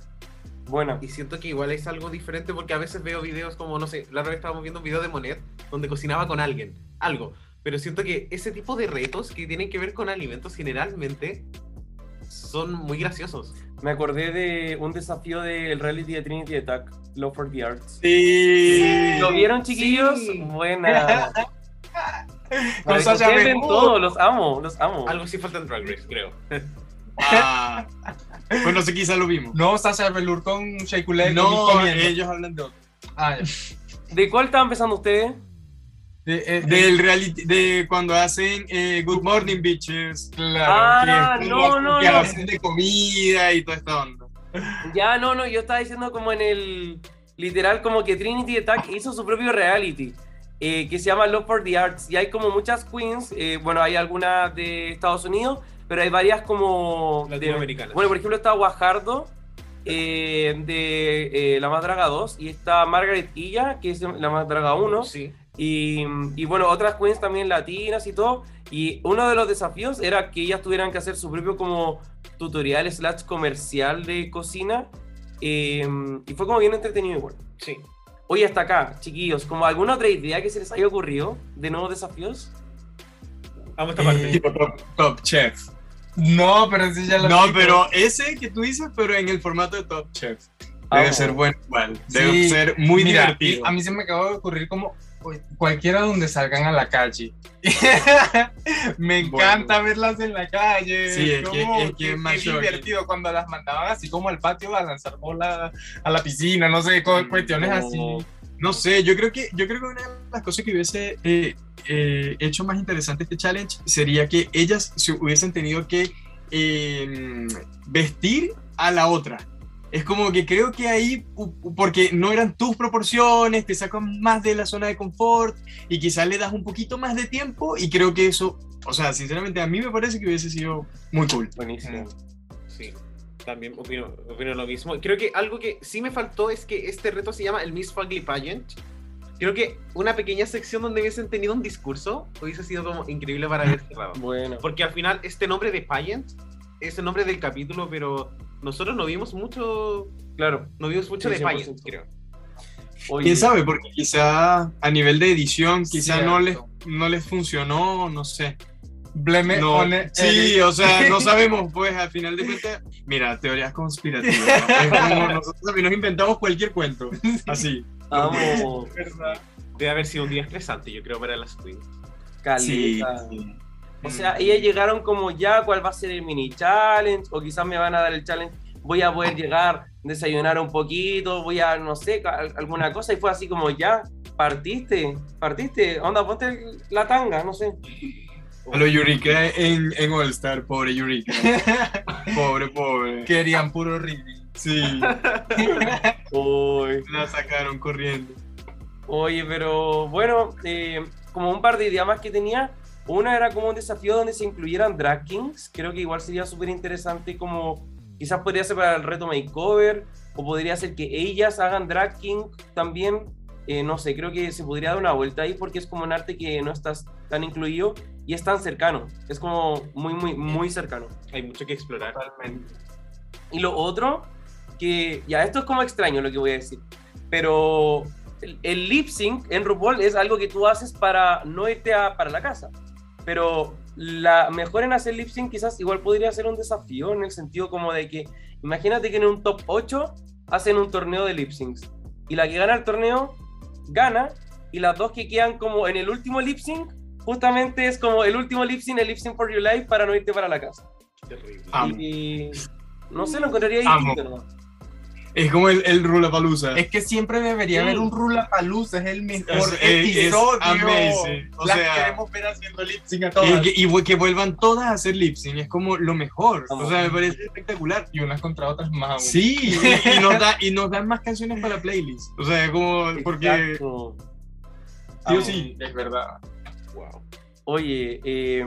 Buena. Y siento que igual es algo diferente porque a veces veo videos como, no sé, la otra vez estábamos viendo un video de Monet donde cocinaba con alguien, algo. Pero siento que ese tipo de retos que tienen que ver con alimentos generalmente son muy graciosos. Me acordé de un desafío del reality de Trinity Attack, Love for the Arts. Sí. ¿Lo vieron, chiquillos? Sí. Buena. Con Sasha todo, los amo, los amo. Algo sí falta en Drag Race, creo. Ah. Pues no sé, quizá lo vimos. No, Sasha Velour con Shea Coulee No, ellos hablan de otro. Ah, ya. ¿De cuál estaban empezando ustedes? De- eh, de- Del reality, de cuando hacen eh, Good Morning Bitches. claro. Ah, que no, no, que no. hacen de comida y toda esta onda. Ya, no, no, yo estaba diciendo como en el. Literal, como que Trinity Attack hizo su propio reality. eh, que se llama Love for the Arts. Y hay como muchas queens. eh, bueno, hay algunas de Estados Unidos, pero hay varias como. de- Latinoamericanas. bueno, por ejemplo, está Guajardo. eh, de eh, La Más Draga 2 y está Margaret Illa, que es La Más Draga 1 Sí. Y, y bueno, otras queens también latinas y todo. Y uno de los desafíos era que ellas tuvieran que hacer su propio como tutorial slash comercial de cocina. eh, y fue como bien entretenido igual. Sí. Oye, hasta acá, chiquillos, ¿como alguna otra idea que se les haya ocurrido de nuevos desafíos? Vamos a esta parte. Tipo top, top Chef. No, pero ese ya lo No, pero ese que tú dices, pero en el formato de Top Chef. Debe Amo. ser bueno igual. Debe Sí, ser muy Mira, divertido. A mí se me acabó de ocurrir como cualquiera donde salgan a la calle. me encanta verlas en la calle. Sí, es que- como es que es más shocking. divertido cuando las mandaban así como al patio a lanzar bola a la piscina, no sé, Mm, cuestiones no. así. No sé, yo creo que yo creo que una de las cosas que hubiese eh, eh, hecho más interesante este challenge sería que ellas se hubiesen tenido que eh, vestir a la otra. Es como que creo que ahí, porque no eran tus proporciones, te sacan más de la zona de confort y quizás le das un poquito más de tiempo y creo que eso, o sea, sinceramente a mí me parece que hubiese sido muy cool. Buenísimo. Sí, también opino, opino lo mismo. Creo que algo que sí me faltó es que este reto se llama el Miss Fugly Pageant. Creo que una pequeña sección donde hubiesen tenido un discurso hubiese sido como increíble para haber cerrado. Bueno. Porque al final este nombre de Pageant es el nombre del capítulo, pero nosotros no vimos mucho, Claro. no vimos mucho Sí, de 100%. creo. Oye, ¿Quién sabe? Porque quizá a nivel de edición, quizá no les, no les funcionó, no sé. Blame No, sí, Eric. o sea, no sabemos, pues al final de cuentas, mira, teorías conspirativas. ¿no? Es como nosotros también nos inventamos cualquier cuento, así. amo. Debe haber sido un día estresante, yo creo, para las queens. Caleta. sí. O sea, ellas llegaron como ya, ¿cuál va a ser el mini challenge? O quizás me van a dar el challenge, voy a poder llegar, desayunar un poquito, voy a, no sé, alguna cosa. Y fue así como ya, partiste, partiste, onda, ponte la tanga, no sé. A lo Yurika en, en All Star, pobre Yurika. Pobre, pobre. Querían puro reading. Sí, Uy. la sacaron corriendo. Oye, pero bueno, eh, como un par de ideas más que tenía. Una era como un desafío donde se incluyeran drag kings. Creo que igual sería súper interesante como quizás podría ser para el reto makeover o podría ser que ellas hagan drag king también. Eh, no sé, creo que se podría dar una vuelta ahí porque es como un arte que no está tan incluido y es tan cercano. Es como muy, muy, muy cercano. Hay mucho que explorar. Totalmente. Y lo otro, que ya esto es como extraño lo que voy a decir, pero el, el lip sync en RuPaul es algo que tú haces para no irte a, para la casa. Pero la mejor en hacer lip sync quizás igual podría ser un desafío en el sentido como de que imagínate que en un top 8 hacen un torneo de lip syncs y la que gana el torneo gana y las dos que quedan como en el último lip sync justamente es como el último lip sync, el lip sync for your life para no irte para la casa. Terrible. Y no sé, lo encontraría Amo. distinto nomás. Es como el, el Rulapalooza. Es que siempre debería haber un Rula Palusa, es el mejor Es- es- es episodio. amazing. O Las sea- queremos ver haciendo lip sync a Y todas. que, y que vuelvan todas a hacer lip sync, es como lo mejor. O sea, me parece espectacular. Y unas contra otras más aún. Sí, y, y nos da, y nos dan más canciones para la playlist. O sea, como, porque Exacto. sí o sí. Es verdad. Wow. Oye, eh,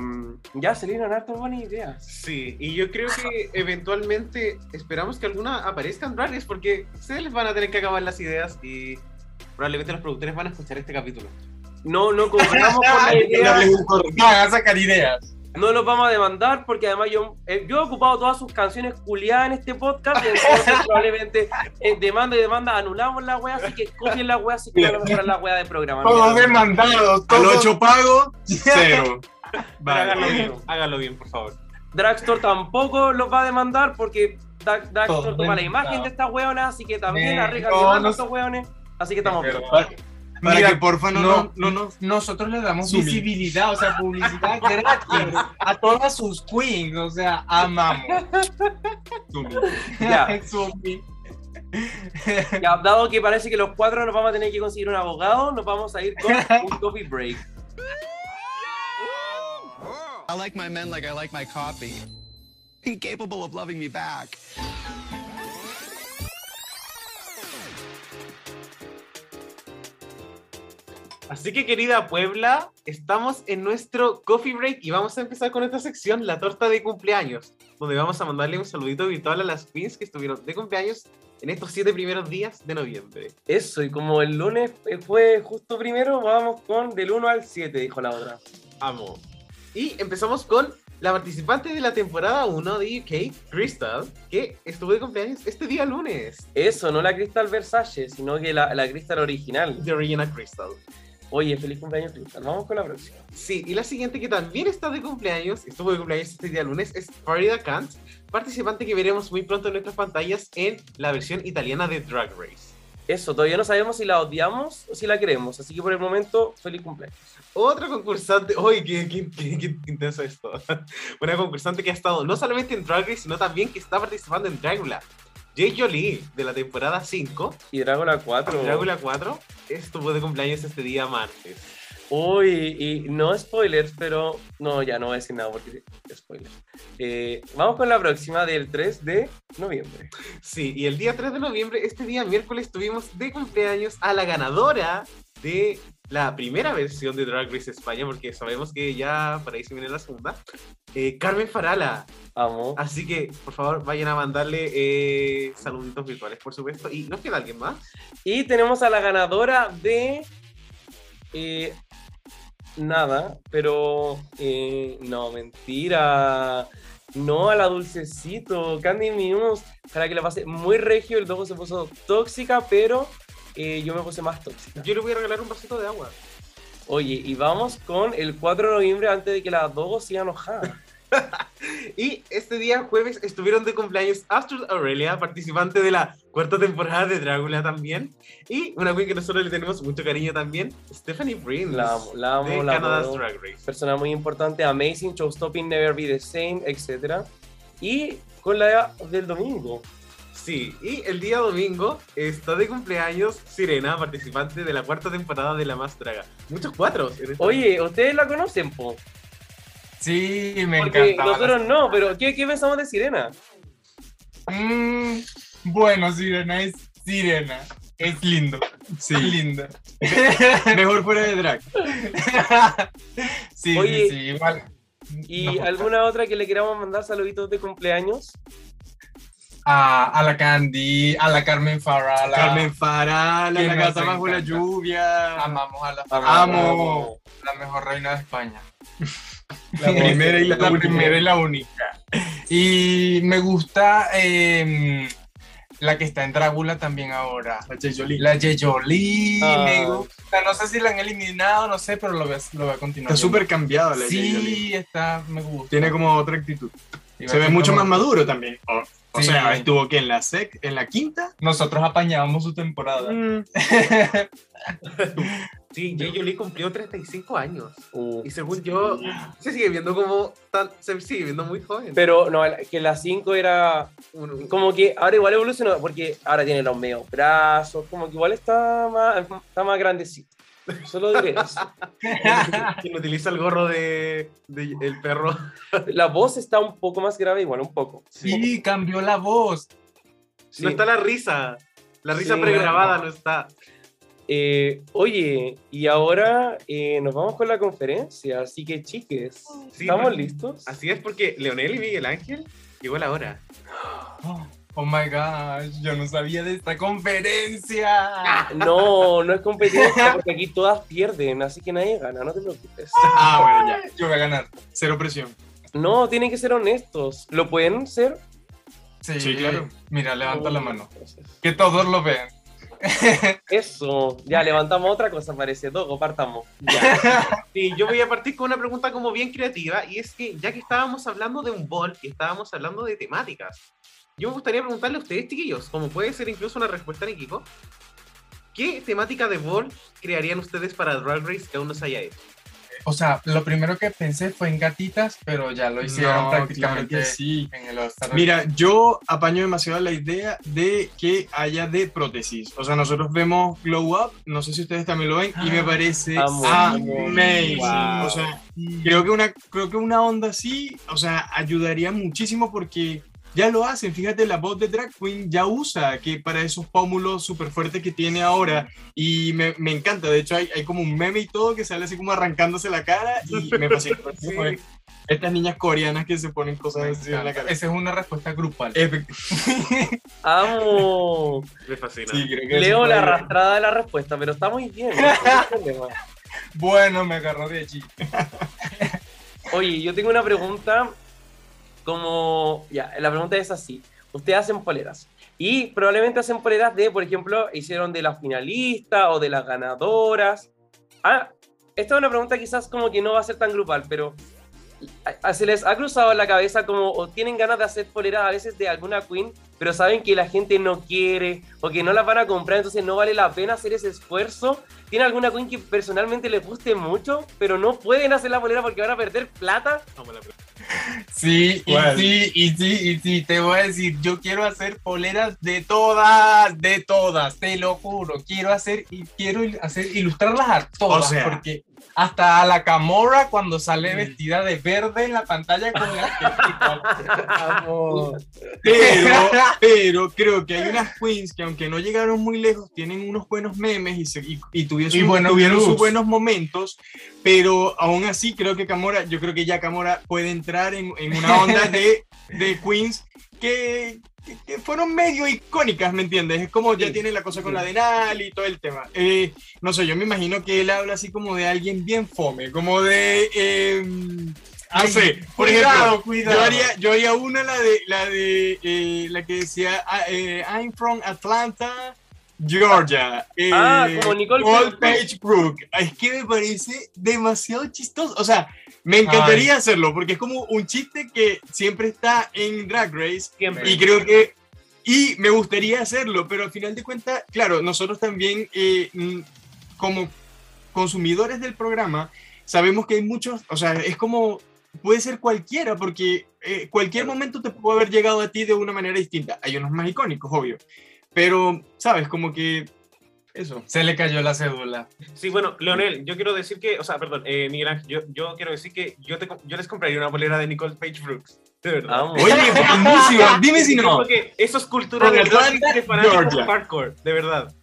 ya salieron hartas buenas ideas. Sí, y yo creo que eventualmente esperamos que alguna aparezca en Drag Race porque se les van a tener que acabar las ideas y probablemente los productores van a escuchar este capítulo. No, no cobramos por ideas. No los vamos a demandar porque además yo, eh, yo he ocupado todas sus canciones culiadas en este podcast. Entonces probablemente eh, demanda y demanda anulamos la wea, así que copien la wea, así que van a mejorar la wea de programa. Todos Mira, demandados, todos. 8 pago, cero. Pero Vale. háganlo bien, háganlo bien, por favor. Dragstore tampoco los va a demandar porque Dra- Dragstore toma la imagen de estas weonas, así que también arreglan no, demanda no a estos weones. Así que estamos bien. Para, Mira, que porfa no, no, no, no. Nosotros le damos Sumi. visibilidad, o sea, publicidad gratis a todas sus queens, o sea, amamos. Ya. Sumi. Ya, dado que parece que los cuatro nos vamos a tener que conseguir un abogado, nos vamos a ir con un coffee break. I like my men like I like my coffee. Incapable of loving me back. Así que querida Puebla, estamos en nuestro coffee break y vamos a empezar con esta sección, la torta de cumpleaños, donde vamos a mandarle un saludito virtual a las queens que estuvieron de cumpleaños en estos siete primeros días de noviembre. Eso, y como el lunes eh, fue justo primero, vamos con del 1 al 7, dijo la otra. Amo. Y empezamos con la participante de la temporada 1 de UK, Crystal, que estuvo de cumpleaños este día lunes. Eso, no la Crystal Versace, sino que la, la Crystal original. De Regina Crystal. Oye, feliz cumpleaños, Crystal. Vamos con la próxima. Sí, y la siguiente que también está de cumpleaños, estuvo de cumpleaños este día lunes, es Farida Kant, participante que veremos muy pronto en nuestras pantallas en la versión italiana de Drag Race. Eso, todavía no sabemos si la odiamos o si la queremos, así que por el momento, feliz cumpleaños. Otra concursante, uy, qué, qué, qué- qué intenso esto. Una concursante que ha estado no solamente en Drag Race, sino también que está participando en Dragula. Jay Jolie, de la temporada 5, Y Drácula 4. Dragula 4, estuvo de cumpleaños este día martes. Uy, y no spoilers, pero no, ya no voy a decir nada porque spoilers. Eh, vamos con la próxima del 3 de noviembre. Sí, y el día 3 de noviembre, este día miércoles, tuvimos de cumpleaños a la ganadora de la primera versión de Drag Race España, porque sabemos que ya para ahí se viene la segunda, eh, Carmen Farala. Amo. Así que, por favor, vayan a mandarle eh, saluditos virtuales, por supuesto. ¿Y nos queda alguien más? Y tenemos a la ganadora de. eh, nada, pero. eh, no, mentira. No a la dulcecito, Candy Muse. Para que la pase muy regio, el dogo se puso tóxica, pero eh, yo me puse más tóxica. Yo le voy a regalar un vasito de agua. Oye, y vamos con el 4 de noviembre antes de que la dogo siga enojada. Y este día jueves estuvieron de cumpleaños Astrid Aurelia, participante de la cuarta temporada de Drácula también. Y una queen que nosotros le tenemos mucho cariño también, Stephanie Prince. La amo, la amo, de la Canada's. Drag Race. persona muy importante, amazing, showstopping, never be the same, etc. Y con la del domingo. Sí, y el día domingo está de cumpleaños Sirena, participante de la cuarta temporada de La Más Draga. Muchos esta- Oye, ¿ustedes la conocen, po? Sí, me Porque encantaba. nosotros no, pero ¿qué, qué pensamos de Sirena? Mm, bueno, Sirena es Sirena. Es lindo. Sí. Es lindo. Mejor fuera de drag. sí, Oye, sí, sí, igual. ¿Y No, alguna otra que le queramos mandar saluditos de cumpleaños? A, a la Candy, a la Carmen Farala. Carmen Farala, la gata bajo la lluvia. Amamos a la Amo. la mejor reina de España. La primera y la, primera y la única. Y me gusta em, la que está en Drácula también ahora. La Jay Jolie. La Yeyoli, Ah. me gusta. No sé si la han eliminado, no sé, pero lo voy a, lo voy a continuar. Está súper cambiada la. Sí, está, me gusta. Tiene como otra actitud. Se ve mucho más maduro también. O, o Sí. sea, estuvo que en la sec, en la quinta. Nosotros apañábamos su temporada. Mm. Sí, Jay Jolie cumplió 35 años. Uh, Y según yo, se sigue viendo como tan, se sigue viendo muy joven. Pero no, que la 5 era como que ahora igual evolucionó porque ahora tiene los medios brazos, como que igual está más, está más grandecito. Solo diré eso. quien utiliza el gorro de, de el perro. La voz está un poco más grave, igual, un poco. Sí, cambió la voz. Sí. No está la risa. La risa Sí, pregrabada no. no está. Eh, oye, y ahora eh, nos vamos con la conferencia, así que chiques, ¿estamos listos? Así es porque Leonel y Miguel Ángel llegó la hora. Oh my gosh, yo no sabía de esta conferencia. No, no es competencia porque aquí todas pierden, así que nadie gana, no te preocupes. Ah, bueno, ya. Yo voy a ganar. Cero presión. No, tienen que ser honestos. ¿Lo pueden ser? Sí, Sí, claro. Mira, levanta la Uy, mano. Que todos lo vean. Eso, ya levantamos otra cosa, parece. Toco, partamos. Ya. Sí, yo voy a partir con una pregunta como bien creativa, y es que ya que estábamos hablando de un ball y estábamos hablando de temáticas, yo me gustaría preguntarle a ustedes, chiquillos, como puede ser incluso una respuesta en equipo, ¿qué temática de ball crearían ustedes para Drag Race que aún no se haya hecho? O sea, lo primero que pensé fue en gatitas, pero ya lo hicieron No, prácticamente sí. en el All-Star. Mira, yo apaño demasiado la idea de que haya de prótesis. O sea, nosotros vemos Glow Up, no sé si ustedes también lo ven, y me parece Amo. amazing. Wow. O sea, creo que, una, creo que una onda así, o sea, ayudaría muchísimo porque ya lo hacen. Fíjate, la voz de Drag Queen ya usa que para esos pómulos súper fuertes que tiene ahora. Y me, me encanta. De hecho, hay, hay como un meme y todo que sale así como arrancándose la cara y me fascina. Sí. Estas niñas coreanas que se ponen cosas así en la cara. Esa es una respuesta grupal. Amo. Me fascina. Sí, creo que Leo la arrastrada de la respuesta, pero está muy bien. no. Bueno, me agarró de allí. Oye, yo tengo una pregunta como... Ya, la pregunta es así. Ustedes hacen poleras. Y probablemente hacen poleras de, por ejemplo, hicieron de las finalistas o de las ganadoras. Ah, esta es una pregunta quizás como que no va a ser tan grupal, pero ¿a- a- ¿se les ha cruzado la cabeza como o tienen ganas de hacer poleras a veces de alguna queen, pero saben que la gente no quiere o que no las van a comprar, entonces no vale la pena hacer ese esfuerzo? ¿Tiene alguna queen que personalmente les guste mucho, pero no pueden hacer la polera porque van a perder plata? A la pregunta. Sí, y sí, y sí, y sí, te voy a decir, yo quiero hacer poleras de todas, de todas, te lo juro, quiero hacer y quiero hacer ilustrarlas a todas, O sea. porque hasta a la Camorra cuando sale vestida de verde en la pantalla con la Pero, pero creo que hay unas queens que aunque no llegaron muy lejos, tienen unos buenos memes y, se- y, y tuviesen- Y buenos tuvieron sus buenos momentos, pero aún así creo que Camora, yo creo que ya Camora puede entrar en, en una onda de, de queens que, que- fueron medio icónicas, ¿me entiendes? Es como ya Sí, tiene la cosa con la Denal y todo el tema. Eh, no sé, yo me imagino que él habla así como de alguien bien fome, como de... eh, no sé, por cuidado, ejemplo, cuidado. yo haría, yo haría una, la de, la de, eh, la que decía, ah, eh, I'm from Atlanta, Georgia. Eh, Ah, como Nicole Paul Page Page Brook. Es que me parece demasiado chistoso. O sea, me encantaría hacerlo porque es como un chiste que siempre está en Drag Race Siempre. y creo que y me gustaría hacerlo, pero al final de cuentas, claro, nosotros también eh, mm, como consumidores del programa sabemos que hay muchos, o sea, es como puede ser cualquiera porque eh, cualquier momento te puede haber llegado a ti de una manera distinta. Hay unos más icónicos, obvio, pero sabes, como que eso. Se le cayó la cédula. Sí, bueno, Leonel, yo quiero decir que, o sea, perdón, eh, Miguel Ángel, yo, yo quiero decir que yo, te, yo les compraría una polera de Nicole Page Brooks. De verdad. Amo. Oye, buenísimo, dime si no. Porque eso es cultura de, fanáticos hardcore, de verdad.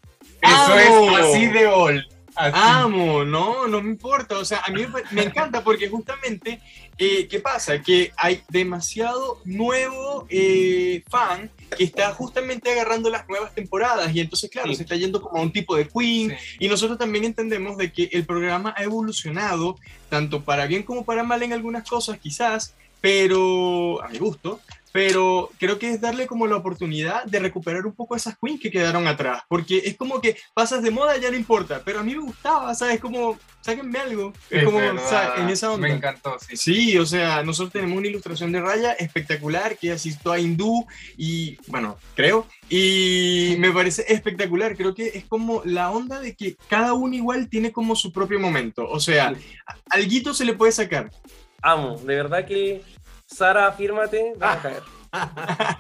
Eso ¡Amo! es así de old. Así. Amo, no, no me importa. O sea, a mí me encanta porque justamente, eh, ¿qué pasa? Que hay demasiado nuevo eh, fan que está justamente agarrando las nuevas temporadas y entonces, claro, Sí. se está yendo como a un tipo de queen Sí. y nosotros también entendemos de que el programa ha evolucionado tanto para bien como para mal en algunas cosas, quizás, pero a mi gusto. Pero creo que es darle como la oportunidad de recuperar un poco esas queens que quedaron atrás. Porque es como que pasas de moda, ya no importa. Pero a mí me gustaba, ¿sabes? Como, sáquenme algo. Es, como, en esa onda. Me encantó, sí. Sí, o sea, nosotros tenemos una ilustración de raya espectacular que asistió a hindú y, bueno, creo, y me parece espectacular. Creo que es como la onda de que cada uno igual tiene como su propio momento. O sea, alguito se le puede sacar. Amo, de verdad que Sara, afírmate, vas a caer.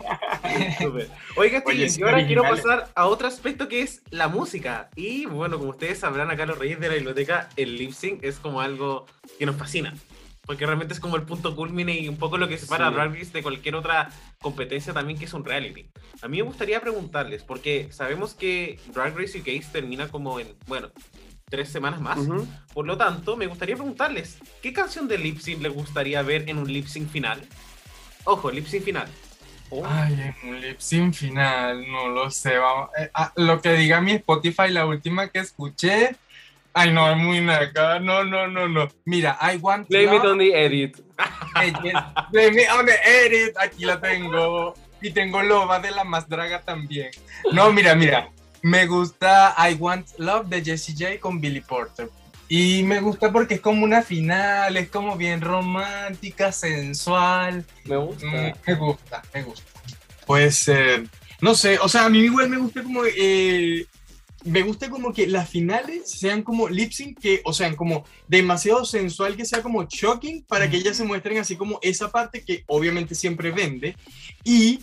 Oiga, Oye, chiquillos, sí, y ahora quiero pasar a otro aspecto que es la música. Y bueno, como ustedes sabrán, acá los Reyes de la Biblioteca, el lip sync es como algo que nos fascina. Porque realmente es como el punto culmine y un poco lo que separa a Sí. Drag Race de cualquier otra competencia también que es un reality. A mí me gustaría preguntarles, porque sabemos que Drag Race UK termina como en, bueno, tres semanas más. Ujú. Por lo tanto, me gustaría preguntarles, ¿qué canción de lip sync les gustaría ver en un lip sync final? Ojo, lip sync final. Oh, Ay, en un lip sync final, no lo sé. Vamos, eh, ah, lo que diga mi Spotify, la última que escuché. Ay, no, es muy naca. No, no, no, no. Mira, I want Blame it love. on the edit. Blame me on the edit, aquí la tengo. Y tengo Loba de la más draga también. No, mira, mira. Me gusta I Want Love de Jessie J con Billy Porter. Y me gusta porque es como una final, es como bien romántica, sensual. Me gusta. Mm, me gusta, me gusta. Pues, eh, no sé, o sea, a mí igual me gusta como, eh, me gusta como que las finales sean como lip sync, que, o sea, como demasiado sensual, que sea como shocking, para que ellas se muestren así como esa parte que obviamente siempre vende, y,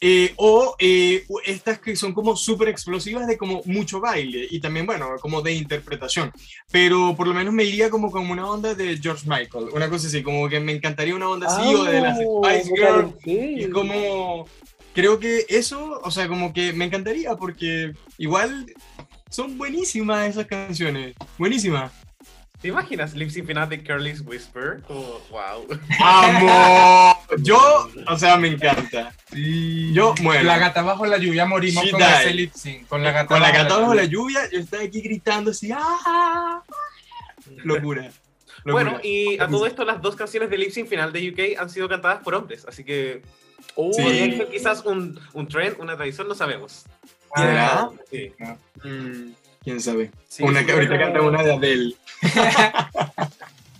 eh, o eh, estas que son como súper explosivas de como mucho baile, y también, bueno, como de interpretación, pero por lo menos me iría como como una onda de George Michael, una cosa así, como que me encantaría una onda así, o de las Spice Girls, y como creo que eso, o sea, como que me encantaría porque igual son buenísimas esas canciones. Buenísimas. ¿Te imaginas lip sync final de Curly's Whisper? Wow. ¡Amo! Yo, o sea, me encanta. Yo, bueno, La gata bajo la lluvia morimos She con died. ese lip sync. Con la gata, con la bajo gata bajo la lluvia. lluvia, yo estaba aquí gritando así. ¡Ah! Locura. Locura. Bueno, y a todo esto, las dos canciones de lip sync final de UK han sido cantadas por hombres, así que Oh, Sí. quizás un, un trend, una tradición, no sabemos. ¿Será? Sí. Mm, ¿Quién sabe? sí, una sí, que ahorita canta una de Adele.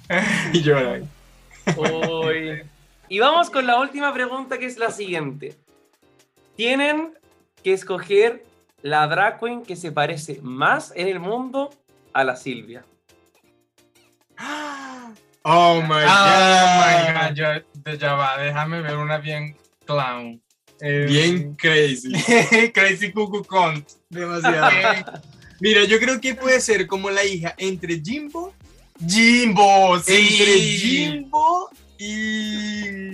y llora. Uy. Y vamos con la última pregunta que es la siguiente. Tienen que escoger la drag queen que se parece más en el mundo a la Silvia. Oh my Ah, god. my God, ya, ya va, déjame ver una bien clown. Eh, Bien crazy. Crazy Cuckoo. Demasiado. Mira, yo creo que puede ser como la hija entre Jimbo, Jimbo, sí. entre Jimbo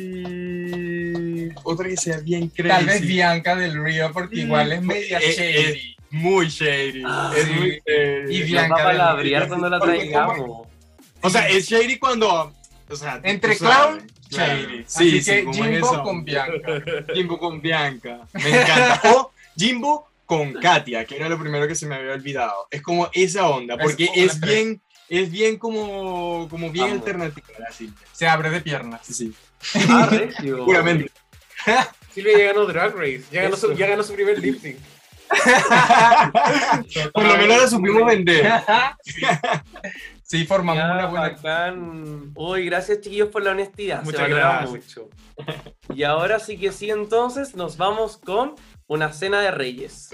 y otra que sea bien crazy. Tal vez Bianca del Río, porque Mm, igual es media eh, shady. Muy shady. Ah, es sí. muy shady. Y Bianca palabrear Río. cuando la traigamos. O sea, es shady cuando. O sea, Entre clown, claro. shady. Sí, Así sí, que Jimbo con. Bianca. Jimbo con Bianca. Me encanta. O Jimbo con Katia, que era lo primero que se me había olvidado. Es como esa onda, porque es, bien. Es bien como, como bien Amo. alternativa la Silvia. Se abre de piernas. Sí, sí. Ah, regio. Seguramente. Silvia ya ganó Drag Race, ya ganó, su, ya ganó su primer lip sync. Por lo menos la supimos vender. Sí, formamos Ya, una buena. bacán. Uy, gracias chiquillos por la honestidad. Muchas Se gracias. mucho. Y ahora sí que sí, entonces nos vamos con una cena de reyes.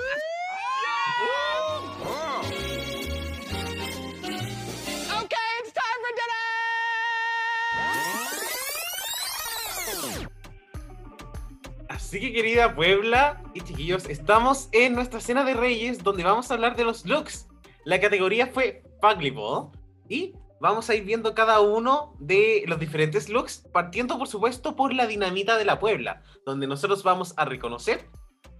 Así que querida Puebla y chiquillos, estamos en nuestra cena de reyes donde vamos a hablar de los looks. La categoría fue Fuglyball y vamos a ir viendo cada uno de los diferentes looks, partiendo por supuesto por la dinamita de la Puebla, donde nosotros vamos a reconocer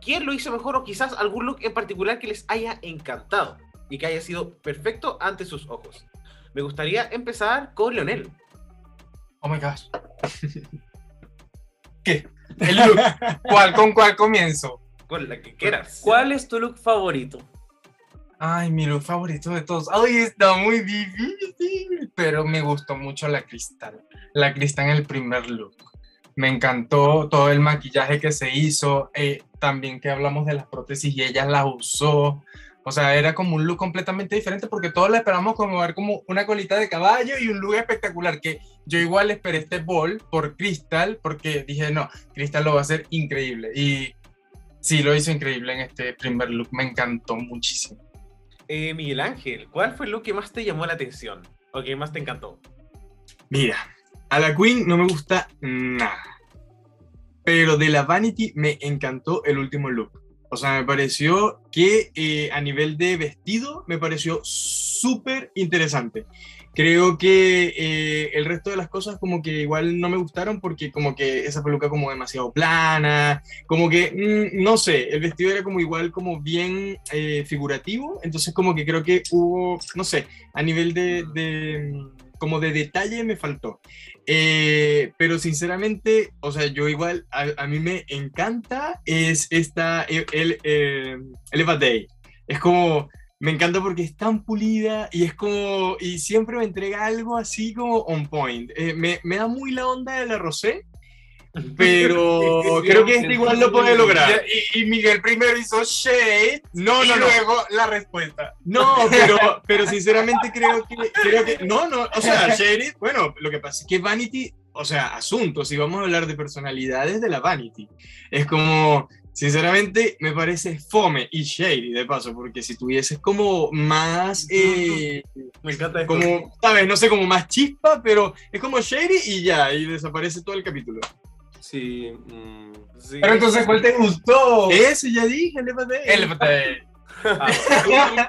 quién lo hizo mejor o quizás algún look en particular que les haya encantado y que haya sido perfecto ante sus ojos. Me gustaría empezar con Leonel. Oh my gosh. ¿Qué? El look. ¿Cuál, ¿Con cuál comienzo? Con la que quieras. ¿Cuál es tu look favorito? Ay, mi look favorito de todos. Ay, está muy difícil. Pero me gustó mucho la cristal. La cristal en el primer look. Me encantó todo el maquillaje que se hizo. eh, también que hablamos de las prótesis y ella las usó. O sea, era como un look completamente diferente porque todos le esperamos como ver como una colita de caballo y un look espectacular. Que yo igual esperé este ball por Crystal porque dije, no, Crystal lo va a hacer increíble. Y sí, lo hizo increíble en este primer look. Me encantó muchísimo. Eh, Miguel Ángel, ¿cuál fue el look que más te llamó la atención? ¿O que más te encantó? Mira, a la Queen no me gusta nada. Pero de la Vanity me encantó el último look. O sea, me pareció que eh, a nivel de vestido me pareció súper interesante. Creo que eh, el resto de las cosas como que igual no me gustaron porque como que esa peluca como demasiado plana, como que, mm, no sé, el vestido era como igual como bien eh, figurativo, entonces como que creo que hubo, no sé, a nivel de, mm, como de detalle me faltó. Eh, pero sinceramente, o sea, yo igual, a, mí me encanta es esta, el, el, eh, Eleva Day. Es como, me encanta porque es tan pulida y es como, y siempre me entrega algo así como on point. Eh, me, me da muy la onda de la Rosé, pero creo que este igual lo puede lograr. Y, y Miguel primero hizo shade No, y no, no. luego la respuesta. No, pero, pero sinceramente creo que, creo que. No, no. O sea, Shady, bueno, lo que pasa es que Vanity, o sea, asuntos, si vamos a hablar de personalidades de la Vanity, es como. Sinceramente, me parece fome y shady de paso, porque si tuvieses como más, eh, Me encanta esto. como, sabes, no sé, como más chispa, pero es como shady y ya, y desaparece todo el capítulo. Sí. mm, Sí. Pero entonces, ¿cuál te gustó? Ese ya dije. El Ah,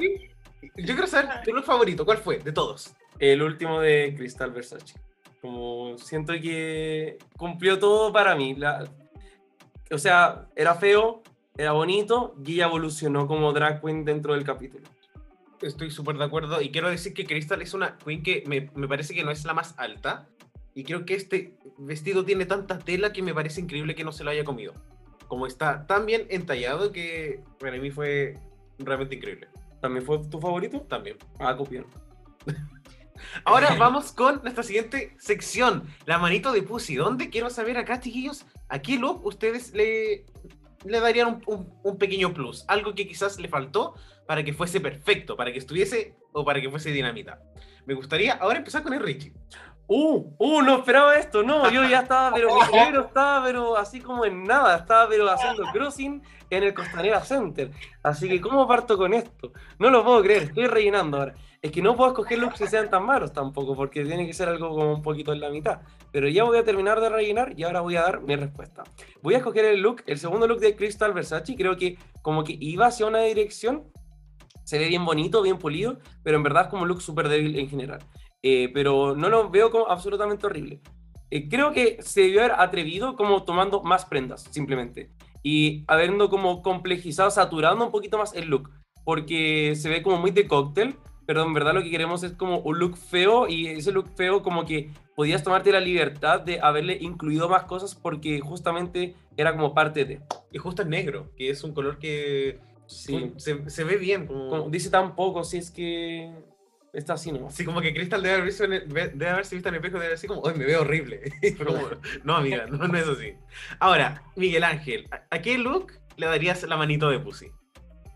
Yo quiero saber tu look favorito, ¿cuál fue? De todos. El último de Crystal Versace. Como siento que cumplió todo para mí. La- o sea, era feo, era bonito y ella evolucionó como drag queen dentro del capítulo. Estoy súper de acuerdo y quiero decir que Crystal es una queen que me, me parece que no es la más alta y creo que este vestido tiene tanta tela que me parece increíble que no se lo haya comido. Como está tan bien entallado que para mí fue realmente increíble. ¿También fue tu favorito? También. Ah, copión. Ahora vamos con nuestra siguiente sección, la manito de Pussy, donde quiero saber acá, chiquillos, a qué look ustedes le, le darían un, un- un pequeño plus, algo que quizás le faltó para que fuese perfecto, para que estuviese o para que fuese dinamita. Me gustaría ahora empezar con el Richie. Uh, uh, no esperaba esto, no, yo ya estaba, pero mi cerebro estaba, pero así como en nada, estaba, pero haciendo crossing en el Costanera Center. Así que, ¿cómo parto con esto? No lo puedo creer, estoy rellenando ahora. Es que no puedo escoger looks que sean tan malos tampoco, porque tiene que ser algo como un poquito en la mitad. Pero ya voy a terminar de rellenar y ahora voy a dar mi respuesta. Voy a escoger el look, el segundo look de Crystal Versace, creo que como que iba hacia una dirección, se ve bien bonito, bien pulido, pero en verdad es como un look súper débil en general. Eh, pero no lo veo como absolutamente horrible. Eh, creo que se debió haber atrevido como tomando más prendas, simplemente. Y habiendo como complejizado, saturando un poquito más el look. Porque se ve como muy de cóctel, pero en verdad lo que queremos es como un look feo y ese look feo como que podías tomarte la libertad de haberle incluido más cosas porque justamente era como parte de... Y justo es negro, que es un color que Sí. se, se ve bien. Como, Como dice tan poco, si es que está así nomás. Sí, como que Crystal debe, haber visto en el- ve- debe haberse visto en el espejo y debe decir como, hoy me veo horrible. Pero como, no, amiga, no, no es así. Ahora, Miguel Ángel, ¿a, a qué look le darías la manito de Pussy?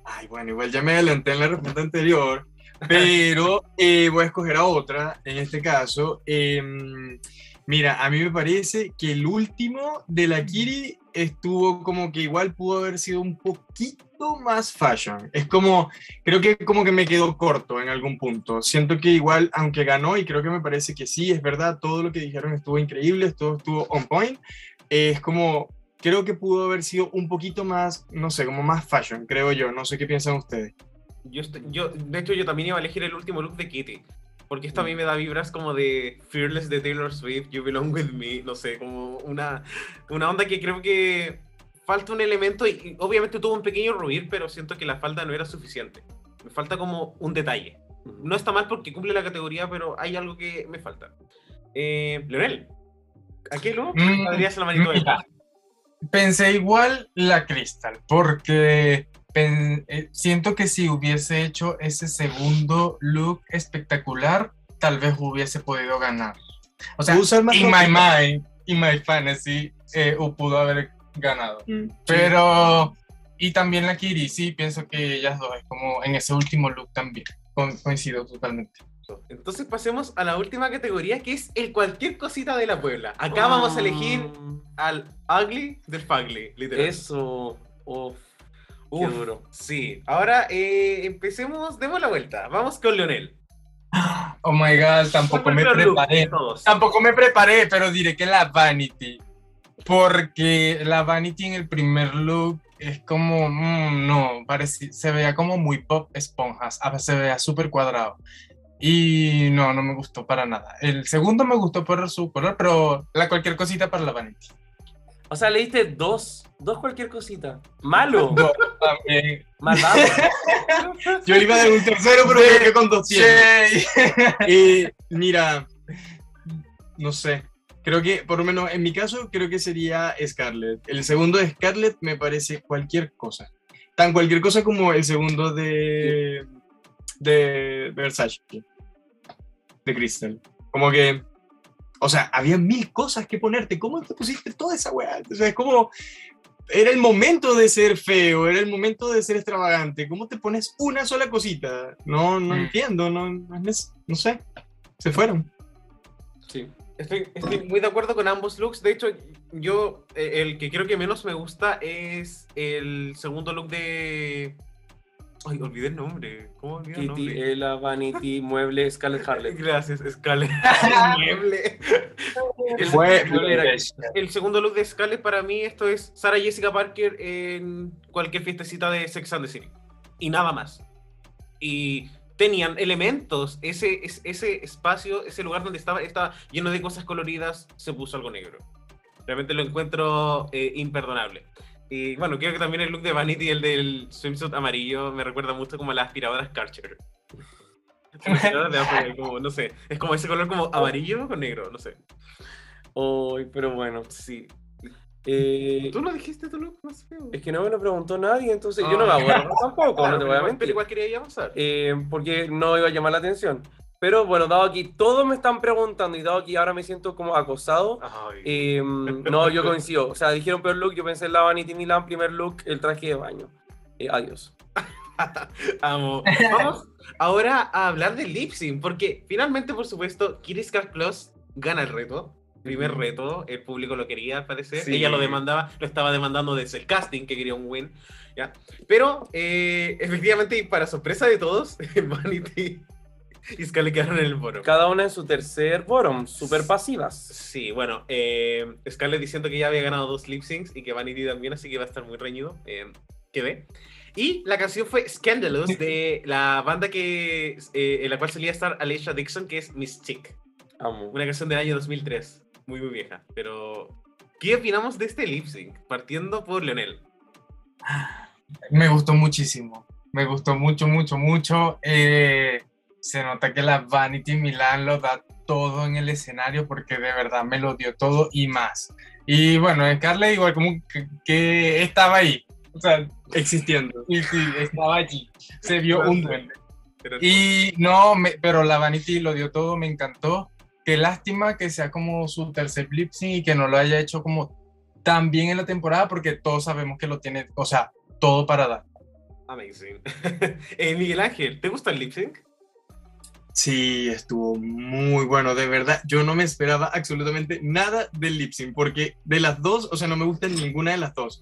Ay, bueno, igual ya me adelanté en la respuesta anterior, pero eh, voy a escoger a otra en este caso. Em, mira, a mí me parece que el último de la Kiri estuvo como que igual pudo haber sido un poquito más fashion. Es como, creo que como que me quedó corto en algún punto. Siento que igual, aunque ganó, y creo que me parece que sí, es verdad, todo lo que dijeron estuvo increíble, todo estuvo on point. es como, creo que pudo haber sido un poquito más, no sé, como más fashion, creo yo. No sé qué piensan ustedes. Yo, yo, de hecho, yo también iba a elegir el último look de Kitty. Porque esto a mí me da vibras como de Fearless de Taylor Swift, You Belong With Me, no sé, como una, una onda que creo que falta un elemento y, y obviamente tuvo un pequeño ruir, pero siento que la falta no era suficiente. Me falta como un detalle. No está mal porque cumple la categoría, pero hay algo que me falta. Eh, Leonel, ¿a qué look Mm, la manito de Pensé igual la Crystal, porque pen- eh, siento que si hubiese hecho ese segundo look espectacular, tal vez hubiese podido ganar. O sea, in my mind, in my fantasy, eh, o pudo haber ganado. Mm, Pero, y también la Kiri, sí, pienso que ellas dos, es como en ese último look también. Co- coincido totalmente. Entonces pasemos a la última categoría que es el cualquier cosita de la Puebla. Acá vamos a elegir Mm, al ugly del fugly, literal. Eso. Uf, qué duro. Sí, ahora eh, empecemos, demos la vuelta. Vamos con Leonel. Oh my god, tampoco ¿Cuál me look preparé. Tampoco me preparé, pero diré que la Vanity. Porque la Vanity en el primer look es como, mm, no, parece, se veía como muy pop esponjas, se veía súper cuadrado. Y no, no me gustó para nada. El segundo me gustó por su color, pero la cualquier cosita para la Vanity. O sea, leíste dos, dos cualquier cosita. Malo, también. malvado. Yo le iba a dar un tercero, pero me quedé con 200. Yay. Eh, mira, no sé. Creo que, por lo menos en mi caso, creo que sería Scarlett. El segundo de Scarlett me parece cualquier cosa. Tan cualquier cosa como el segundo de, de Versace, de Crystal. Como que, o sea, había mil cosas que ponerte. ¿Cómo te pusiste toda esa weá? O sea, es como, era el momento de ser feo, era el momento de ser extravagante. ¿Cómo te pones una sola cosita? No, no Mm. entiendo, no, no, sé. Se fueron. Sí. Estoy, estoy muy de acuerdo con ambos looks. De hecho, yo eh, el que creo que menos me gusta es el segundo look de. Ay, olvidé el nombre. ¿Cómo olvidé el Kitty, nombre? Ella, Vanity, Mueble, Scarlett Harley. Gracias, Scarlett. Mueble. el, Fue- el segundo look de Scarlett para mí esto es Sarah Jessica Parker en cualquier fiestecita de Sex and the City. Y nada más. Y tenían elementos. Ese, es- ese espacio, ese lugar donde estaba, estaba lleno de cosas coloridas, se puso algo negro. Realmente lo encuentro eh, imperdonable. Y bueno, creo que también el look de Vanity, el del swimsuit amarillo, me recuerda mucho como a las aspiradoras Karcher. Como, no sé, es como ese color como amarillo con negro, no sé. Ay, pero bueno, sí. Eh, ¿Tú lo dijiste tu look más feo? es que no me lo preguntó nadie, entonces yo no me Ah. acuerdo tampoco, Claro, no te voy a mentir. Pero igual quería avanzar. eh, porque no iba a llamar la atención. Pero bueno, dado aquí todos me están preguntando y dado aquí ahora me siento como acosado, eh, no, yo coincido. O sea, dijeron peor look, yo pensé en la Vanity Milan, primer look, el traje de baño. Eh, adiós. Amo. Vamos ahora a hablar del lip sync, porque finalmente, por supuesto, Kiris Car Plus gana el reto. Primer reto, el público lo quería, al parecer. Sí. Ella lo demandaba, lo estaba demandando desde el casting, que quería un win. ¿ya? Pero, eh, efectivamente, y para sorpresa de todos, Vanity y Scarlett quedaron en el foro. Cada una en su tercer bottom, súper pasivas. Sí, bueno, eh, Scarlett diciendo que ya había ganado dos lip syncs y que Vanity también, así que va a estar muy reñido. Eh, quedé. Y la canción fue Scandalous de la banda que, eh, en la cual solía estar Alicia Dixon, que es Miss Chick. Amo. Una canción del año 2003. Muy, muy vieja. Pero, ¿qué opinamos de este lip sync? Partiendo por Leonel. Me gustó muchísimo. Me gustó mucho, mucho, mucho. Eh, se nota que la Vanity Milan lo da todo en el escenario porque de verdad me lo dio todo y más. Y bueno, Scarlett igual como que, que estaba ahí. O sea, Existiendo. sí, sí, estaba allí. Se vio un duende. Y no, me- pero la Vanity lo dio todo, me encantó. Qué lástima que sea como su tercer lip sync y que no lo haya hecho como tan bien en la temporada porque todos sabemos que lo tiene, o sea, todo para dar. Amazing. Eh, Miguel Ángel, ¿te gusta el lip sync? Sí, estuvo muy bueno, de verdad. Yo no me esperaba absolutamente nada del lip sync, porque de las dos, o sea, no me gusta ninguna de las dos.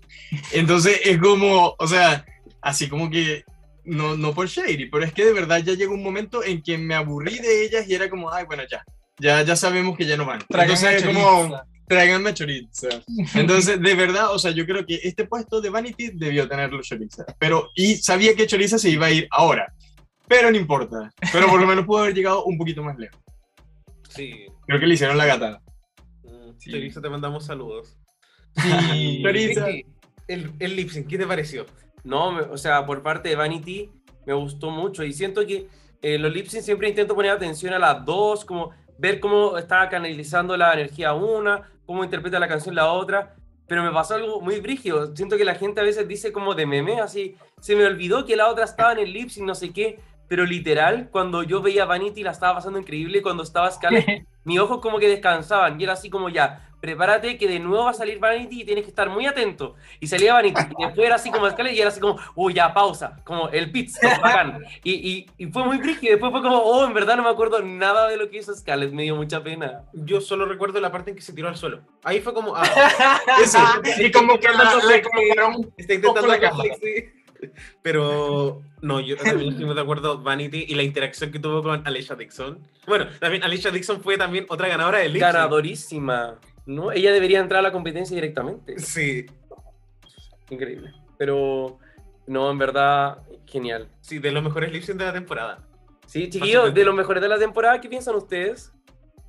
Entonces es como, o sea, así como que, no, no por shady, pero es que de verdad ya llegó un momento en que me aburrí de ellas y era como, ay, bueno, ya, ya, ya sabemos que ya no van. Entonces es como, tráiganme chorizo. Entonces, de verdad, o sea, yo creo que este puesto de Vanity debió tenerlo Choriza. Pero, y sabía que Choriza se iba a ir ahora. Pero no importa. Pero por lo menos pudo haber llegado un poquito más lejos. Sí. Creo que le hicieron la gata. Mm, Sí. Chorizo, te mandamos saludos. Sí. Vicky, El, el lip sync, ¿qué te pareció? No, me- o sea, por parte de Vanity me gustó mucho y siento que eh, los lip sync siempre intento poner atención a las dos, como ver cómo está canalizando la energía una, cómo interpreta la canción la otra, pero me pasó algo muy brígido. Siento que la gente a veces dice como de meme, así, se me olvidó que la otra estaba en el lip sync, no sé qué, pero literal, cuando yo veía Vanity la estaba pasando increíble, cuando estaba Scarlett, mis ojos como que descansaban y era así como ya, prepárate que de nuevo va a salir Vanity y tienes que estar muy atento. Y salía Vanity y después era así como Scarlett y era así como, uy, ya, pausa, como el pit stop, bacán. Y, y, y fue muy brígido y después fue como, oh, en verdad no me acuerdo nada de lo que hizo Scarlett, me dio mucha pena. Yo solo recuerdo la parte en que se tiró al suelo. Ahí fue como, ah, Eso. y como que la, le colocaron está intentando la cámara. sexy. Pero no, yo también estoy de acuerdo, Vanity, y la interacción que tuvo con Alicia Dixon. Bueno, también Alicia Dixon fue también otra ganadora del sync. Ganadorísima, ¿no? Ella debería entrar a la competencia directamente. Sí, Increíble. Pero, no, en verdad, genial. sí, de los mejores lip de la temporada. Sí, chiquillos, de los mejores de la temporada, ¿qué piensan ustedes?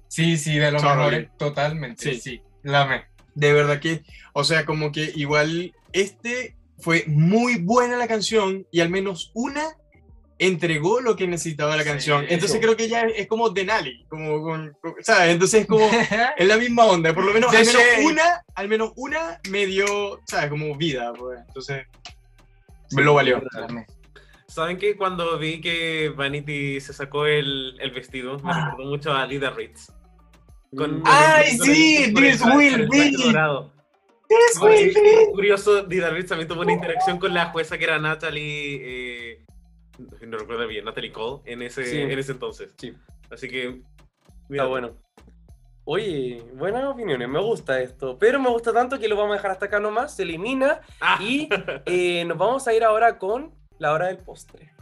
Sí, sí, de los Sorry. mejores, totalmente. Sí. Sí, la me. De verdad que, o sea, como que igual este fue muy buena la canción y al menos una entregó lo que necesitaba la Sí, canción. Entonces eso. creo que ya es como Denali, como con, ¿sabes? Entonces es como es la misma onda, por lo menos al menos una, al menos una me dio, ¿sabes? Como vida, pues. Entonces me lo valió. ¿Saben que cuando vi que Vanity se sacó el, el vestido, me recordó mucho a Lida Ritz? Con- ¡Ay, con sí! con This will be. Curioso, Ritz también tuvo una interacción con la jueza que era Natalie, eh, no recuerdo bien, Natalie Cole en ese, Sí. en ese entonces. Sí. Así que, Está bueno. Oye, buenas opiniones, me gusta esto. Pero me gusta tanto que lo vamos a dejar hasta acá nomás, se elimina Ah, y eh, nos vamos a ir ahora con la hora del postre.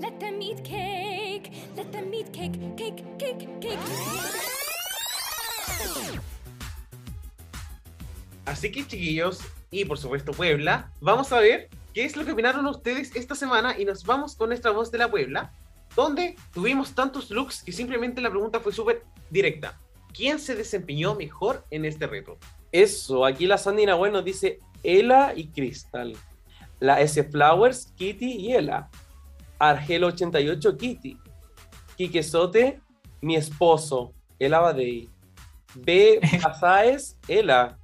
Let them eat cake. Let them eat cake. Cake, cake, cake. Así que chiquillos, y por supuesto Puebla, vamos a ver qué es lo que opinaron ustedes esta semana y nos vamos con nuestra voz de la Puebla, donde tuvimos tantos looks que simplemente la pregunta fue súper directa. ¿Quién se desempeñó mejor en este reto? Eso, aquí la Sandy Nahuel nos dice Ela y Crystal. La S Flowers, Kitty y Ela. Argel88, Kitty. Quique Sote, mi esposo, Ela Badei. B. Pasaes, Ela.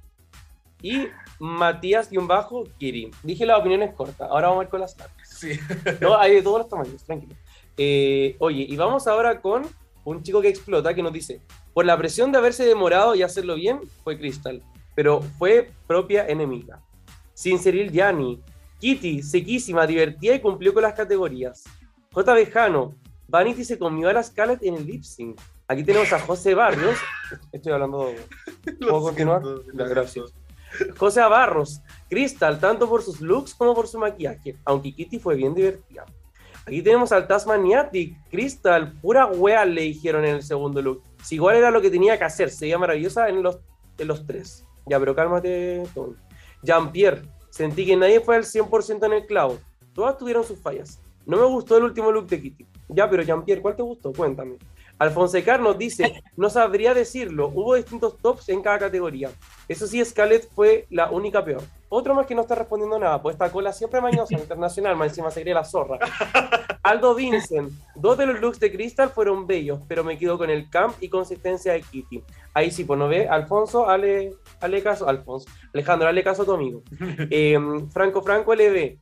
Y Matías-Bajo, Kiri. Dije las opiniones cortas, ahora vamos a ver con las largas. Sí. No, hay de todos los tamaños, tranquilo. Eh, oye, y vamos ahora con un chico que explota que nos dice: Por la presión de haberse demorado y hacerlo bien, fue Crystal, pero fue propia enemiga. Sin Cyril Gianni, Kitty, sequísima, divertida y cumplió con las categorías. J. Bejano, Vanity se comió a la Scarlett en el lip sync. Aquí tenemos a José Barrios. Estoy hablando. ¿Puedo continuar? Gracias. José Barros, Crystal, tanto por sus looks como por su maquillaje, aunque Kitty fue bien divertida. Aquí tenemos al Tasmaniatic, Crystal, pura wea le dijeron en el segundo look. Si igual era lo que tenía que hacer, sería maravillosa en los, en los tres. Ya, pero cálmate, Tony. Jean-Pierre, sentí que nadie fue al 100% en el clavo. Todas tuvieron sus fallas. No me gustó el último look de Kitty. Ya, pero Jean-Pierre, ¿cuál te gustó? Cuéntame. Alfonsecar nos dice, no sabría decirlo, hubo distintos tops en cada categoría. Eso sí, Scarlett fue la única peor. Otro más que no está respondiendo nada, pues esta cola siempre mañosa, internacional, más encima se cree la zorra. Aldo Vincent, dos de los looks de Crystal fueron bellos, pero me quedo con el camp y consistencia de Kitty. Ahí sí, pues no ve, Alfonso, ale, ale caso, Alfonso, Alejandro, ale caso a tu amigo. Eh, Franco Franco LB,